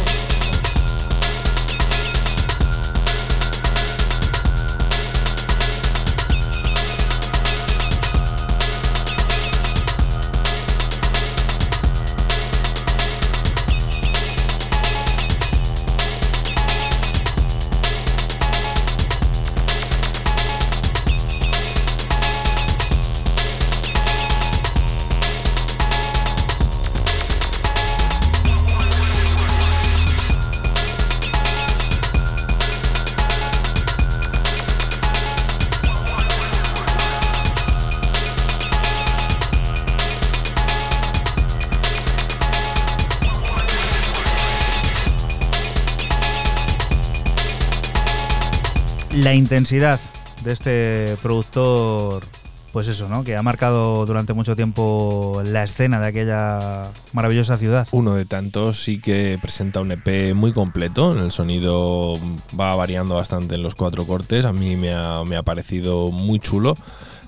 Intensidad de este productor, pues eso, ¿no? Que ha marcado durante mucho tiempo la escena de aquella maravillosa ciudad. Uno de tantos sí que presenta un EP muy completo. El sonido va variando bastante en los cuatro cortes. A mí me ha, parecido muy chulo.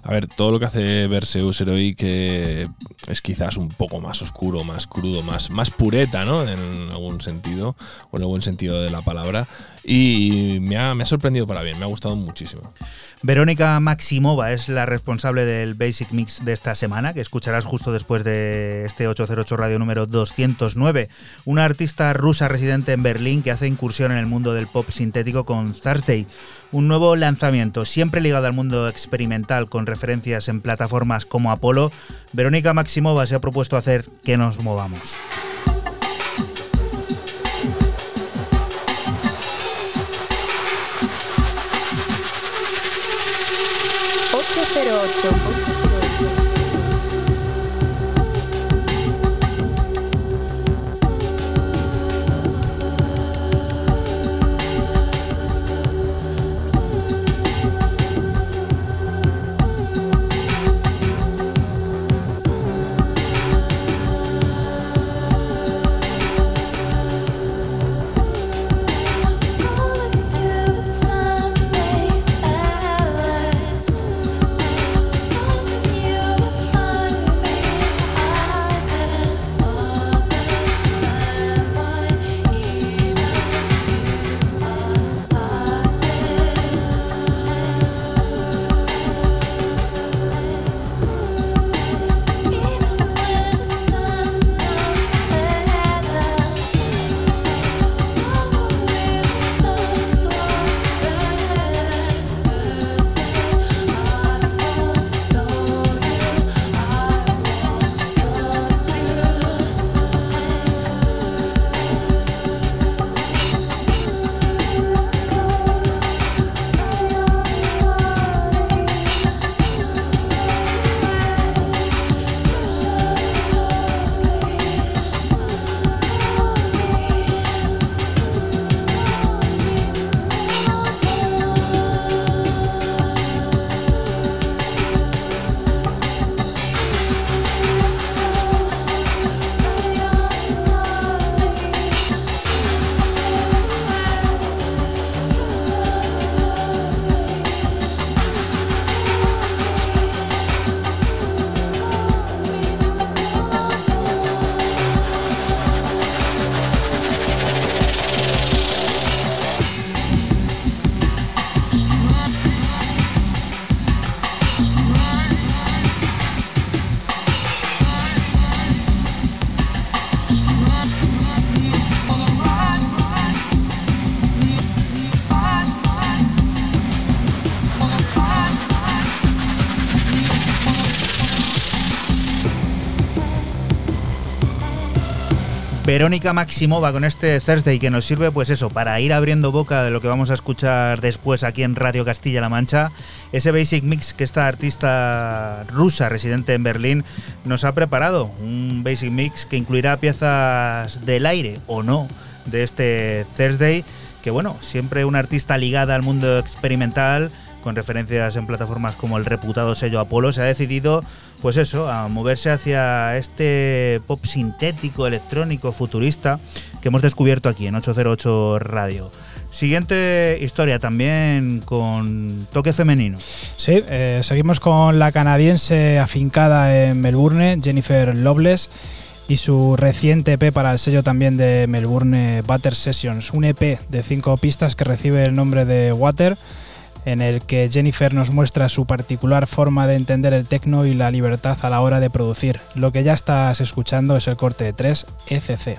A ver, todo lo que hace Verseus Heroic eh, es quizás un poco más oscuro, más crudo, más, más pureta, ¿no? En algún sentido, o en el buen sentido de la palabra. Y me ha, me ha sorprendido para bien, me ha gustado muchísimo. Verónica Maximova es la responsable del Basic Mix de esta semana, que escucharás justo después de este 808 Radio número 209. Una artista rusa residente en Berlín que hace incursión en el mundo del pop sintético con Thursday, un nuevo lanzamiento siempre ligado al mundo experimental con referencias en plataformas como Apollo. Verónica Maximova se ha propuesto hacer que nos movamos. 808. Verónica Maximova con este Thursday que nos sirve pues eso, para ir abriendo boca de lo que vamos a escuchar después aquí en Radio Castilla-La Mancha, ese basic mix que esta artista rusa residente en Berlín nos ha preparado, un basic mix que incluirá piezas del aire o no de este Thursday, que bueno, siempre una artista ligada al mundo experimental, con referencias en plataformas como el reputado sello Apolo, se ha decidido, pues eso, a moverse hacia este pop sintético, electrónico, futurista que hemos descubierto aquí en 808 Radio. Siguiente historia también con toque femenino. Sí, eh, seguimos con la canadiense afincada en Melbourne, Jennifer Loveless, y su reciente EP para el sello también de Melbourne, Butter Sessions, un EP de cinco pistas que recibe el nombre de Water en el que Jennifer nos muestra su particular forma de entender el techno y la libertad a la hora de producir. Lo que ya estás escuchando es el corte de 3 ECC.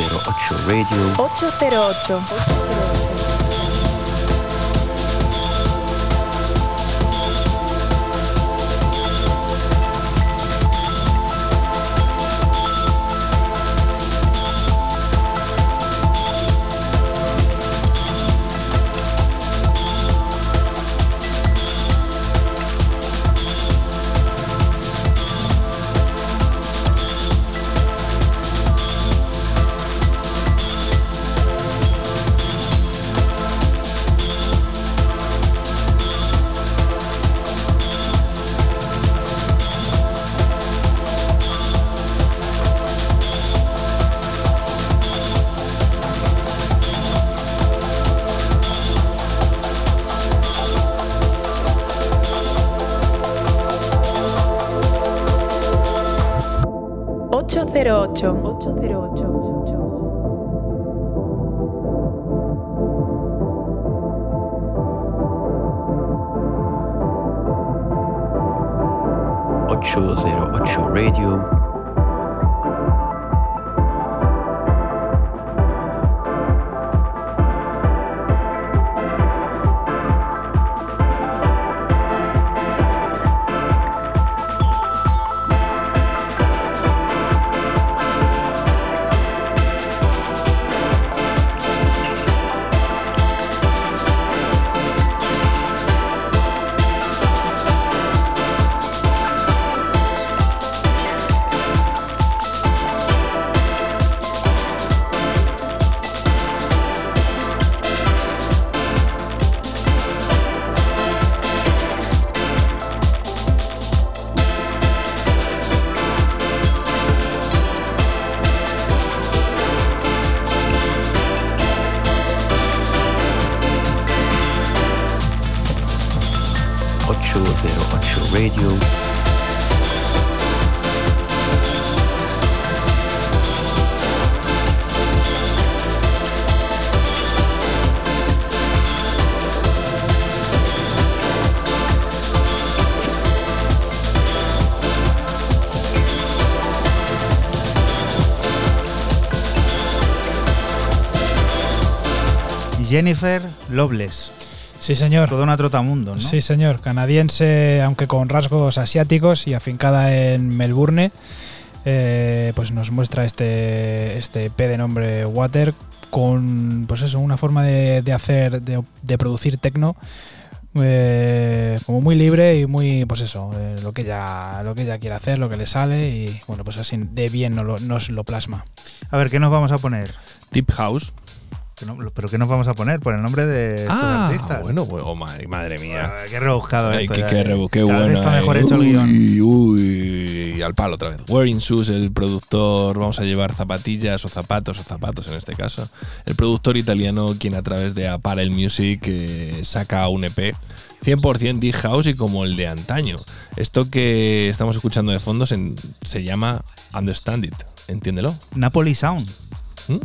808 Radio. 808. 808. Ocho zero ocho Radio. Jennifer Loveless. Sí, señor. Toda una trotamundo, ¿no? Sí, señor. Canadiense, aunque con rasgos asiáticos y afincada en Melbourne, eh, pues nos muestra este, este EP de nombre Water con, pues eso, una forma de, de hacer, de, de producir tecno eh, como muy libre y muy, pues eso, eh, lo que ella, lo que ella quiere hacer, lo que le sale y bueno, pues así de bien nos lo, nos lo plasma. A ver, ¿qué nos vamos a poner? Deep House. ¿Qué no- ¿Pero qué nos vamos a poner? Por el nombre de estos Ah, artistas. bueno, pues, oh, madre, madre mía. Ah, qué rebuscado Ay, esto. qué, qué rebu- bueno. está mejor eh. hecho el guion. Uy, uy, al palo otra vez. Wearing Shoes, el productor, vamos a llevar zapatillas o zapatos o zapatos en este caso. El productor italiano quien a través de Apparel Music eh, saca un EP 100% Deep House y como el de antaño. Esto que estamos escuchando de fondo se, se llama Understand It, entiéndelo. Napoli Sound. ¿Mm?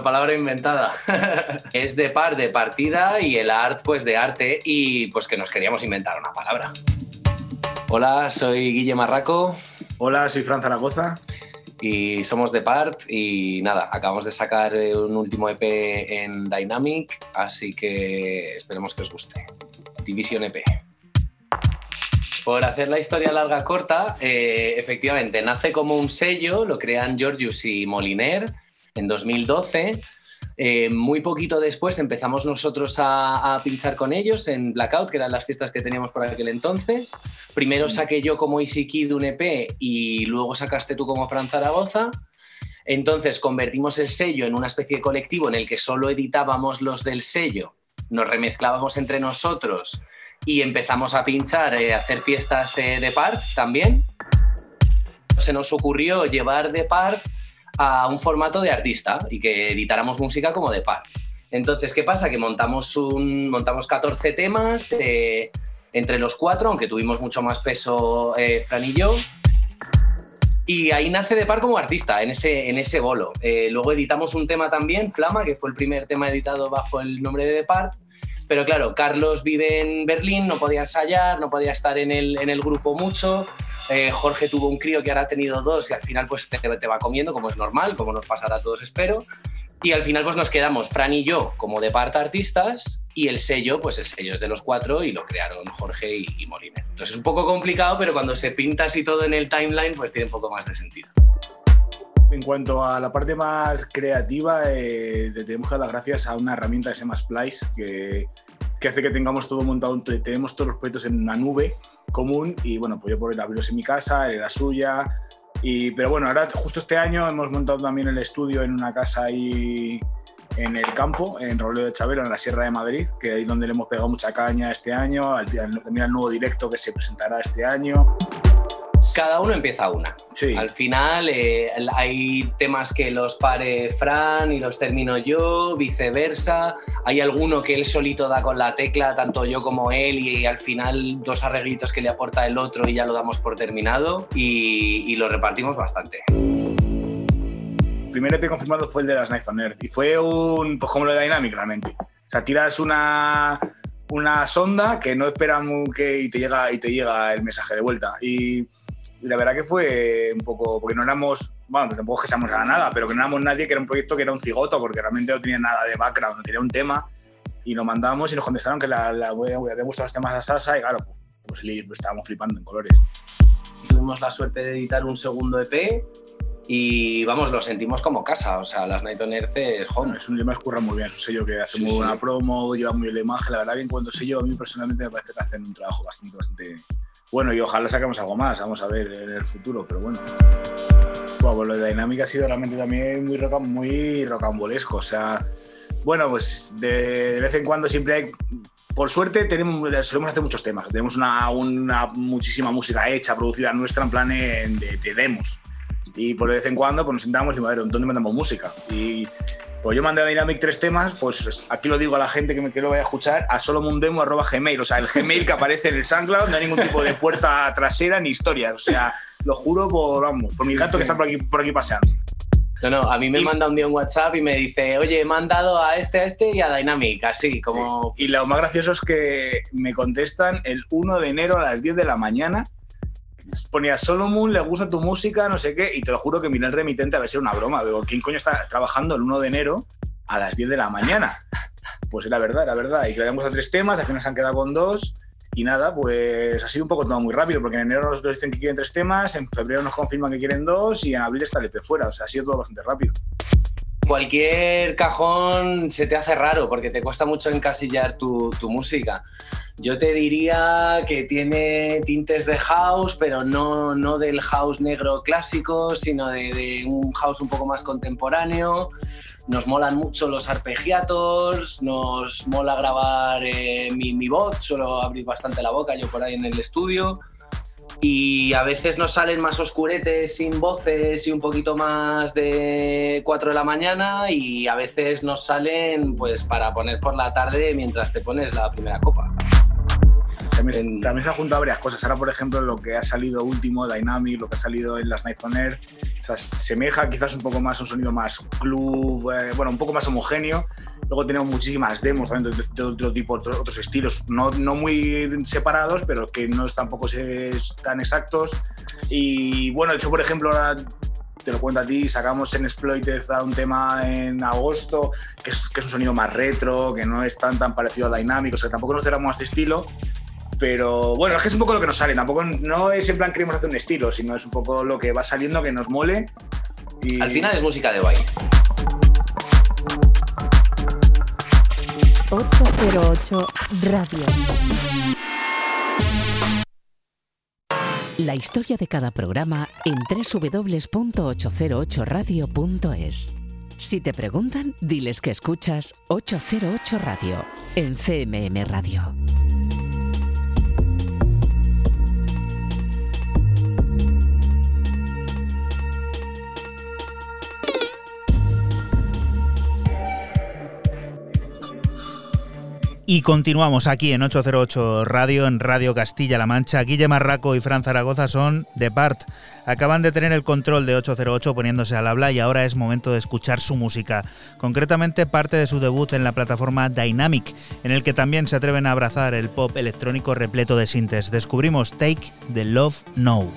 Una palabra inventada. es de par de partida y el art pues de arte y pues que nos queríamos inventar una palabra. Hola, soy Guille Marraco. Hola, soy Fran Zaragoza. Y somos de Part y nada, acabamos de sacar eh, un último EP en Dynamic, así que esperemos que os guste. Division EP. Por hacer la historia larga corta, eh, efectivamente, nace como un sello, lo crean Georgius y Moliner en 2012. Eh, muy poquito después empezamos nosotros a, a, pinchar con ellos en Blackout, que eran las fiestas que teníamos por aquel entonces. Primero saqué yo como Easy Kid un EP y luego sacaste tú como Fran Zaragoza. Entonces convertimos el sello en una especie de colectivo en el que solo editábamos los del sello, nos remezclábamos entre nosotros y empezamos a pinchar, eh, a hacer fiestas eh, de part también. Se nos ocurrió llevar de part a un formato de artista y que editáramos música como de part. Entonces, ¿qué pasa? Que montamos, un, montamos 14 temas eh, entre los cuatro, aunque tuvimos mucho más peso eh, Fran y yo. Y ahí nace de par como artista, en ese, en ese bolo. Eh, luego editamos un tema también, Flama, que fue el primer tema editado bajo el nombre de Depart. Pero claro, Carlos vive en Berlín, no podía ensayar, no podía estar en el, en el grupo mucho. Eh, Jorge tuvo un crío que ahora ha tenido dos y al final pues te, te, va comiendo, como es normal, como nos pasará a todos, espero. Y al final pues nos quedamos Fran y yo como de parte artistas y el sello, pues el sello es de los cuatro y lo crearon Jorge y, y Moliner. Entonces es un poco complicado, pero cuando se pinta así todo en el timeline, pues tiene un poco más de sentido. En cuanto a la parte más creativa, eh, tenemos que dar las gracias a una herramienta que se llama Splice, que, hace que tengamos todo montado, tenemos todos los proyectos en una nube común y bueno, pues yo por abrirlos en mi casa, en la suya. Y, pero bueno, ahora justo este año hemos montado también el estudio en una casa ahí en el campo, en Robledo de Chabelo, en la Sierra de Madrid, que ahí donde le hemos pegado mucha caña este año, también al nuevo directo que se presentará este año. Cada uno empieza una. Sí. Al final eh, hay temas que los pare Fran y los termino yo, viceversa. Hay alguno que él solito da con la tecla, tanto yo como él, y al final dos arreglitos que le aporta el otro y ya lo damos por terminado y, y lo repartimos bastante. El primer EP confirmado fue el de las Nights on Earth y fue un, pues como lo de Dynamic realmente. O sea, tiras una, una sonda que no espera que y te llega y te llega el mensaje de vuelta y y la verdad que fue un poco, porque no éramos, bueno, tampoco es que seamos a nada, pero que no éramos nadie, que era un proyecto que era un cigoto, porque realmente no tenía nada de background, no tenía un tema, y lo mandamos y nos contestaron que la, la, había gustado los temas a Sasa, y claro, pues, pues estábamos flipando en colores. Tuvimos la suerte de editar un segundo EP, y vamos, lo sentimos como casa, o sea, las Night on Earth es home. Es un tema que curra muy bien, es un sello que hace sí, muy buena sí. promo, lleva muy bien la imagen, la verdad que en cuanto sello a mí personalmente me parece que hacen un trabajo bastante, bastante bueno y ojalá saquemos algo más, vamos a ver en el futuro, pero bueno. Bueno, pues lo de Dynamic ha sido realmente también muy, roca, muy rocambolesco, o sea, bueno, pues de, de, vez en cuando siempre hay, por suerte tenemos, solemos hacer muchos temas, tenemos una, una muchísima música hecha, producida nuestra en plan de, de, demos. Y por de vez en cuando pues nos sentamos y decimos, a ver, ¿dónde mandamos música? Y pues yo mandé a Dynamic tres temas, pues aquí lo digo a la gente que me que lo vaya a escuchar, a solomundemo.gmail, o sea, el Gmail que aparece en el SoundCloud, no hay ningún tipo de puerta trasera ni historias, o sea, lo juro por, vamos, por mi gato que está por aquí, por aquí paseando. No, no, a mí me manda un día un WhatsApp y me dice, oye, he mandado a este, a este y a Dynamic, así como... Sí. Y lo más gracioso es que me contestan el 1 de enero a las 10 de la mañana ponía Solomon, le gusta tu música, no sé qué, y te lo juro que miré el remitente a ver si era una broma. Digo, ¿quién coño está trabajando el 1 de enero a las 10 de la mañana? Pues era verdad, era verdad. Y que le habíamos a tres temas, al final se han quedado con dos. Y nada, pues ha sido un poco todo muy rápido, porque en enero nos dicen que quieren tres temas, en febrero nos confirman que quieren dos y en abril está el EP fuera. O sea, ha sido todo bastante rápido cualquier cajón se te hace raro porque te cuesta mucho encasillar tu, tu, música. Yo te diría que tiene tintes de house, pero no, no del house negro clásico, sino de, un house un poco más contemporáneo. Nos molan mucho los arpegiatos, nos mola grabar eh, mi, mi voz, suelo abrir bastante la boca yo por ahí en el estudio y a veces nos salen más oscuretes sin voces y un poquito más de 4 de la mañana y a veces nos salen pues para poner por la tarde mientras te pones la primera copa. También, también se han juntado varias cosas. Ahora, por ejemplo, lo que ha salido último, Dynamic, lo que ha salido en las Night on Air, o sea, semeja quizás un poco más a un sonido más club, eh, bueno, un poco más homogéneo. Luego tenemos muchísimas demos también de, de otro tipo, otro- otros estilos, no, no muy separados, pero que no es tampoco se- tan exactos. Y bueno, de hecho, por ejemplo, ahora te lo cuento a ti, sacamos en Exploited a un tema en agosto, que es, que es un sonido más retro, que no es tan, tan parecido a Dynamic, o sea, tampoco nos cerramos a este estilo. Pero bueno, es que es un poco lo que nos sale, tampoco no es en plan queremos hacer un estilo, sino es un poco lo que va saliendo que nos mole. Y... Al final es música de baile. 808 Radio. La historia de cada programa en www.808radio.es. Si te preguntan, diles que escuchas 808 Radio en CMM Radio. Y continuamos aquí en 808 Radio, en Radio Castilla-La Mancha. Guille Marraco y Fran Zaragoza son de part. Acaban de tener el control de 808 poniéndose al habla y ahora es momento de escuchar su música. Concretamente parte de su debut en la plataforma Dynamic, en el que también se atreven a abrazar el pop electrónico repleto de sintes. Descubrimos Take the Love Now.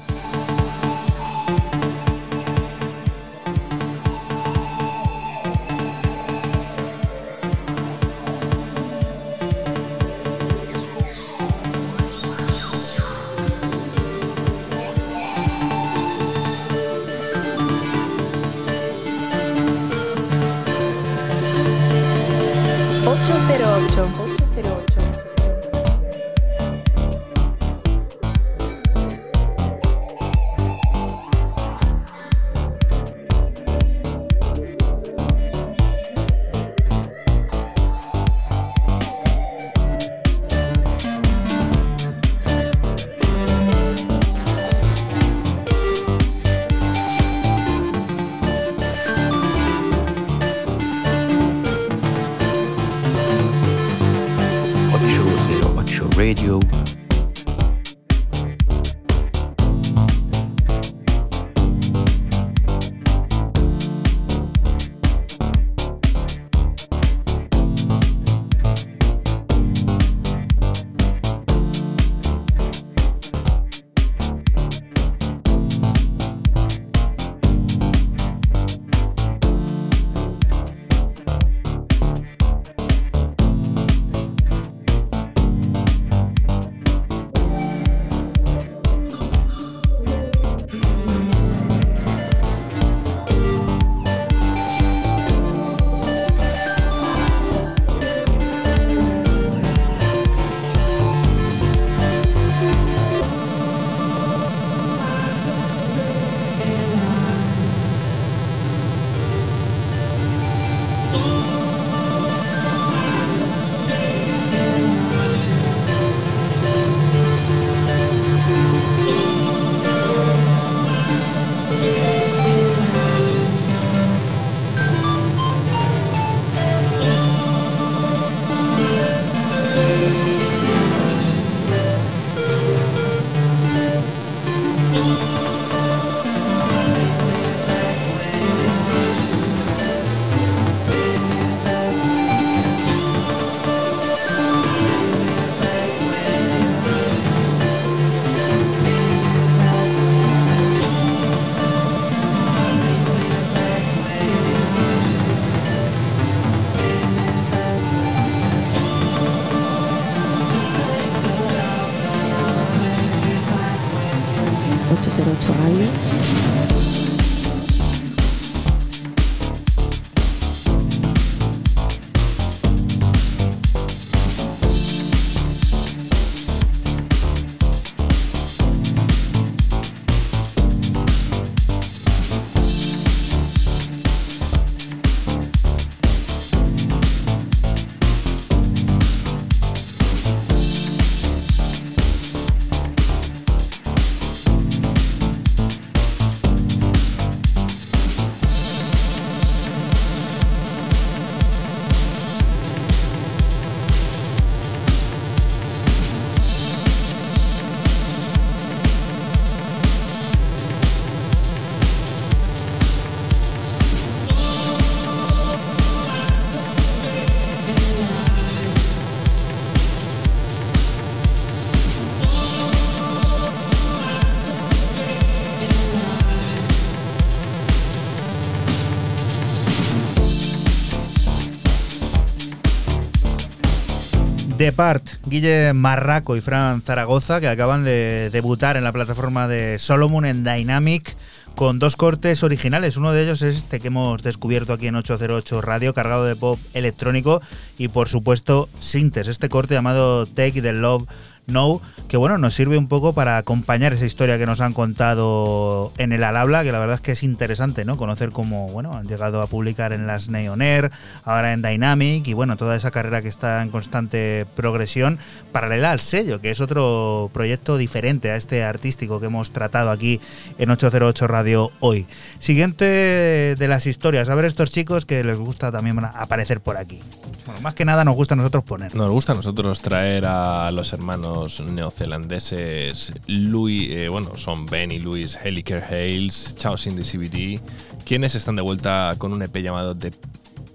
Depart, Guille Marraco y Fran Zaragoza, que acaban de debutar en la plataforma de Solomon en Dynamic con dos cortes originales. Uno de ellos es este que hemos descubierto aquí en 808 Radio, cargado de pop electrónico y por supuesto sintes, este corte llamado Take the Love No, que bueno, nos sirve un poco para acompañar esa historia que nos han contado en el Al Habla, que la verdad es que es interesante, ¿no? Conocer cómo, bueno, han llegado a publicar en las Neon Air, ahora en Dynamic, y bueno, toda esa carrera que está en constante progresión, paralela al sello, que es otro proyecto diferente a este artístico que hemos tratado aquí en 808 Radio hoy. Siguiente de las historias, a ver estos chicos que les gusta también aparecer por aquí. Bueno, más que nada nos gusta a nosotros poner. Nos gusta a nosotros traer a los hermanos neozelandeses Louis, eh, bueno, son Ben y Louis Heliker Hales, Chaos in the CBD, quienes están de vuelta con un EP llamado The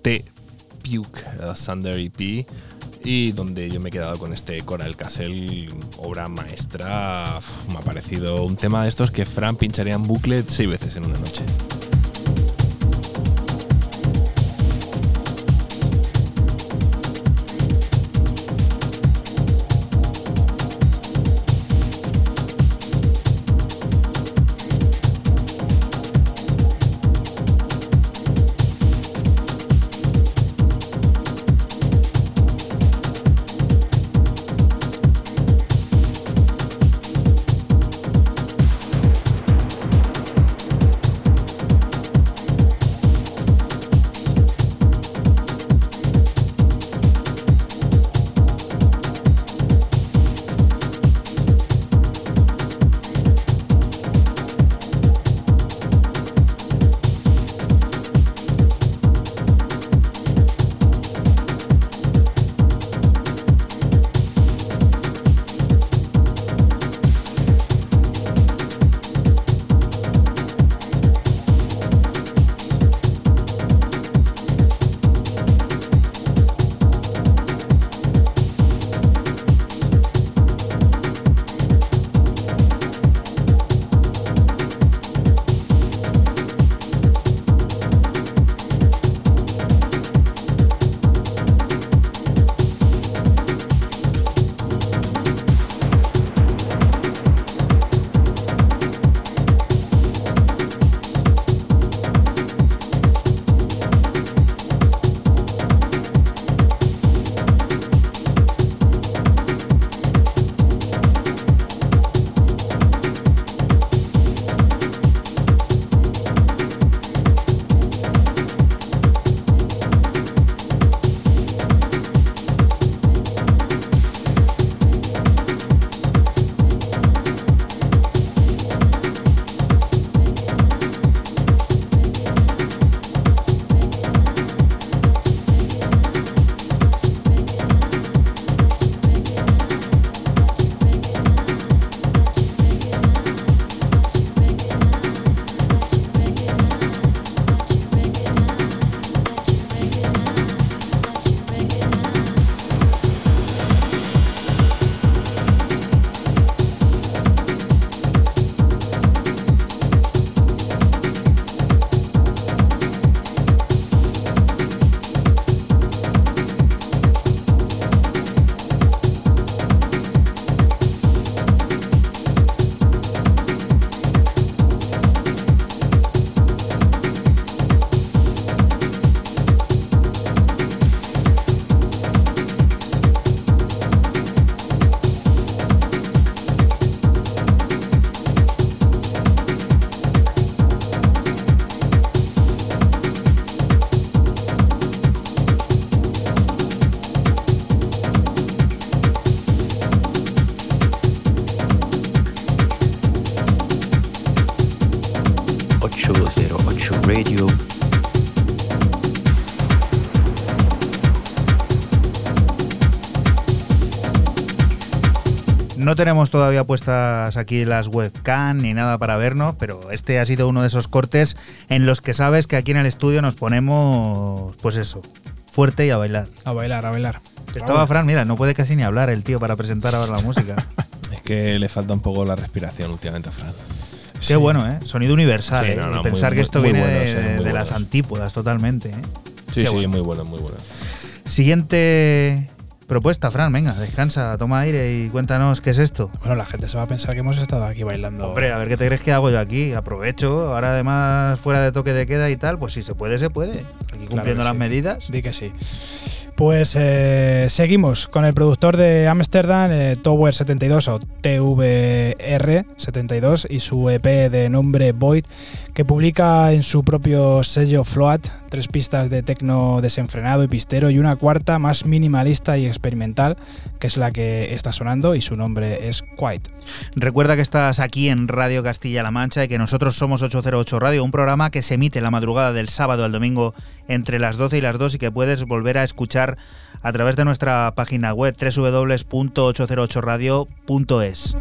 T Puke uh, Thunder EP y donde yo me he quedado con este Coral Castle, obra maestra. Me ha parecido un tema de estos que Fran pincharía en booklet seis veces en una noche. Tenemos todavía puestas aquí las webcam ni nada para vernos, pero este ha sido uno de esos cortes en los que sabes que aquí en el estudio nos ponemos, pues eso, fuerte y a bailar. A bailar, a bailar. Estaba Fran, mira, no puede casi ni hablar el tío para presentar ahora la música. Es que le falta un poco la respiración últimamente a Fran. Qué bueno, ¿eh? Sonido universal, Sí, ¿eh? no, no, y pensar muy- que esto viene bueno, de, las antípodas totalmente, ¿eh? Sí, Qué sí, bueno. muy bueno, muy bueno. Siguiente propuesta, Fran. Venga, descansa, toma aire y cuéntanos qué es esto. Bueno, la gente se va a pensar que hemos estado aquí bailando. Hombre, a ver qué te crees que hago yo aquí. Aprovecho. Ahora, además, fuera de toque de queda y tal, pues si se puede, se puede. Aquí cumpliendo las sí. medidas. Di que sí. Pues eh, seguimos con el productor de Amsterdam, eh, Tower 72 o TVR 72 y su EP de nombre Void, que publica en su propio sello Float tres pistas de tecno desenfrenado y pistero y una cuarta más minimalista y experimental, que es la que está sonando y su nombre es Quiet. Recuerda que estás aquí en Radio Castilla-La Mancha y que nosotros somos 808 Radio, un programa que se emite la madrugada del sábado al domingo entre las 12 y las 2 y que puedes volver a escuchar a través de nuestra página web www.808radio.es.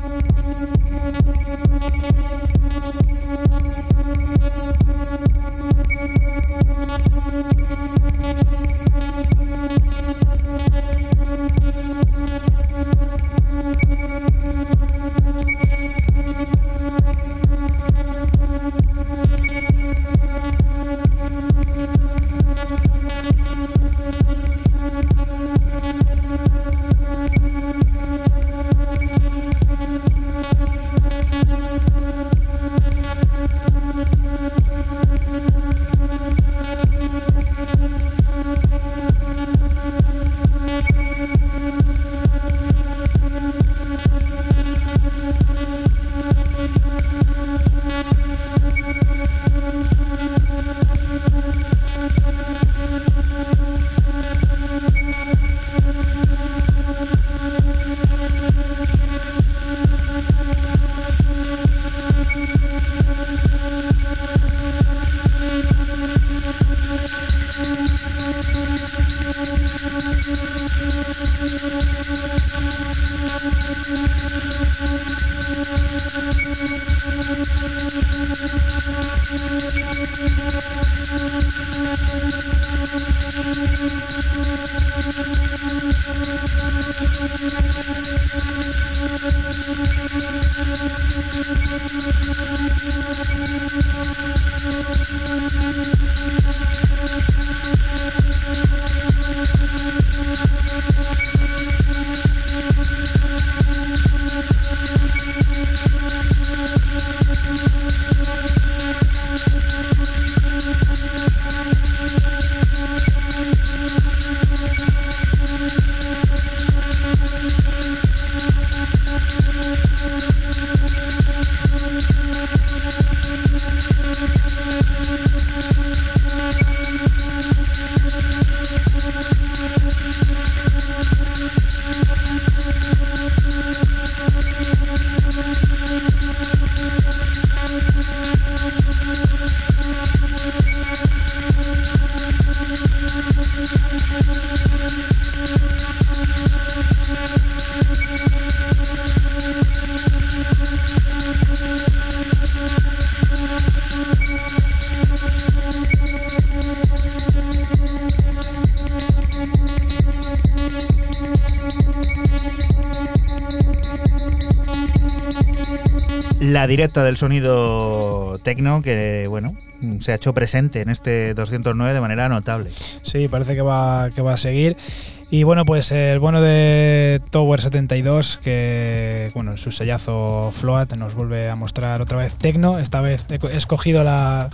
La directa del sonido tecno que, bueno, se ha hecho presente en este 209 de manera notable. Sí, parece que va, que va a seguir. Y bueno, pues el bueno de Tower 72, que bueno, en su sellazo Float nos vuelve a mostrar otra vez Tecno. Esta vez he co- he escogido la,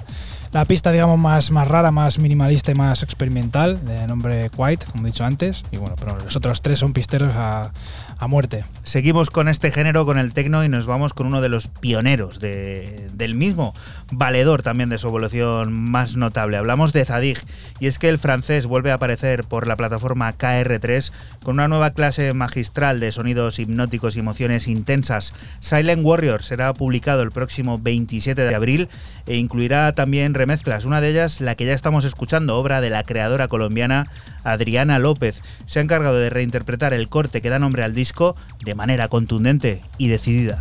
la pista, digamos, más, más rara, más minimalista y más experimental, de nombre Quiet, como he dicho antes. Y bueno, pero los otros tres son pisteros a, a muerte. Seguimos con este género, con el tecno, y nos vamos con uno de los pioneros de- del mismo, valedor también de su evolución más notable. Hablamos de Zadig, y es que el francés vuelve a aparecer por la plataforma KR3 con una nueva clase magistral de sonidos hipnóticos y emociones intensas. Silent Warrior será publicado el próximo 27 de abril e incluirá también remezclas, una de ellas la que ya estamos escuchando, obra de la creadora colombiana Adriana López. Se ha encargado de reinterpretar el corte que da nombre al disco de manera contundente y decidida.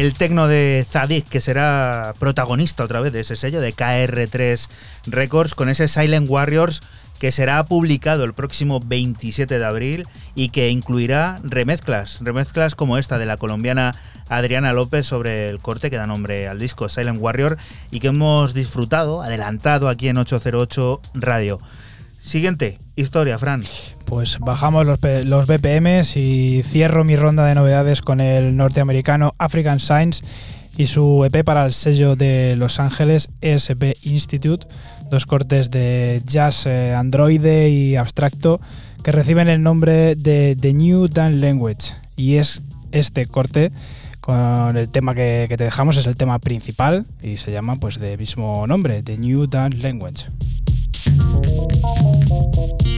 El tecno de Zadig, que será protagonista otra vez de ese sello de KR3 Records, con ese Silent Warriors que será publicado el próximo 27 de abril y que incluirá remezclas, remezclas como esta de la colombiana Adriana López sobre el corte que da nombre al disco Silent Warrior y que hemos disfrutado, adelantado aquí en 808 Radio. Siguiente historia, Fran. Pues bajamos los, los BPMs y cierro mi ronda de novedades con el norteamericano African Science y su EP para el sello de Los Ángeles ESP Institute, dos cortes de jazz eh, androide y abstracto que reciben el nombre de The New Dance Language y es este corte con el tema que, te dejamos es el tema principal y se llama pues de mismo nombre, The New Dance Language. Thank you.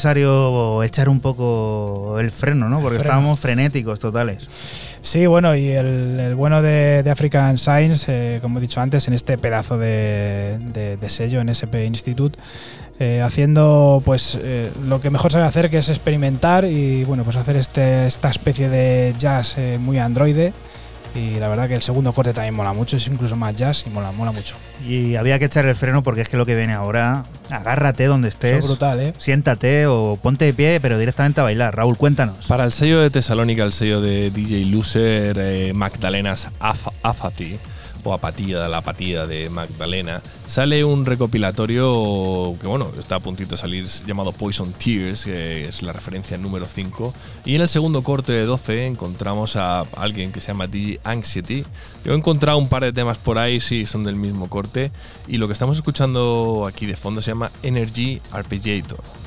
Necesario echar un poco el freno, ¿no? Porque estábamos frenéticos totales. Sí, bueno, y el, bueno de, African Science, eh, como he dicho antes, en este pedazo de, sello en SP Institute, eh, haciendo pues eh, lo que mejor sabe hacer, que es experimentar y bueno, pues hacer este, esta especie de jazz muy androide Y la verdad que el segundo corte también mola mucho, es incluso más jazz y mola, mola mucho. Y había que echar el freno porque es que lo que viene ahora, agárrate donde estés. Eso es brutal, ¿eh? Siéntate o ponte de pie, pero directamente a bailar. Raúl, cuéntanos. Para el sello de Tesalónica, el sello de DJ Loser, eh, Magdalenas Af- Afati, o Apatía, la apatía de Magdalena, sale un recopilatorio que, bueno, está a puntito de salir llamado Poison Tears, que es la referencia número 5. Y en el segundo corte de 12 encontramos a alguien que se llama DJ Anxiety. Yo he encontrado un par de temas por ahí, sí, son del mismo corte. Y lo que estamos escuchando aquí de fondo se llama Energy Arpeggiator.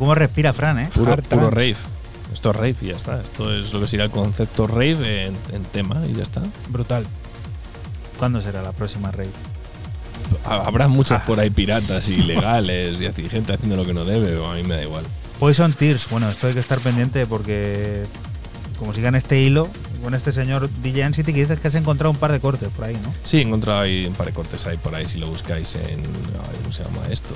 ¿Cómo, respira Fran, eh? Puro, rave. Esto es rave y ya está. Esto es lo que sería el concepto rave en, en tema y ya está. Brutal. ¿Cuándo será la próxima rave? Ha- Habrá muchas por ahí piratas y ilegales y así, gente haciendo lo que no debe, pero a mí me da igual. Poison Tears, bueno, esto hay que estar pendiente porque como sigan este hilo con este señor DJ City que dices que has encontrado un par de cortes por ahí, ¿no? Sí, he encontrado ahí un par de cortes ahí por ahí si lo buscáis en. ¿Cómo se llama esto?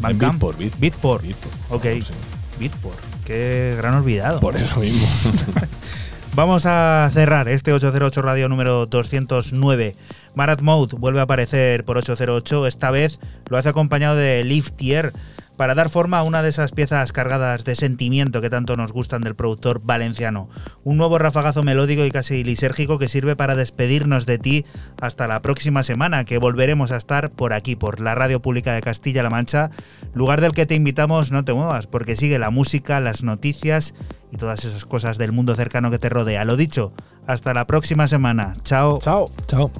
Bandcamp. Beatport, Beat- Beatport. Beatport, Ok. sí. Beatport. Qué gran olvidado. Por eso mismo. Vamos a cerrar este 808 Radio número 209. Marat Mode vuelve a aparecer por 808. Esta vez lo hace acompañado de Liftier para dar forma a una de esas piezas cargadas de sentimiento que tanto nos gustan del productor valenciano. Un nuevo rafagazo melódico y casi lisérgico que sirve para despedirnos de ti hasta la próxima semana, que volveremos a estar por aquí, por la Radio Pública de Castilla-La Mancha, lugar del que te invitamos no te muevas, porque sigue la música, las noticias y todas esas cosas del mundo cercano que te rodea. Lo dicho, hasta la próxima semana. Chao. Chao. Chao.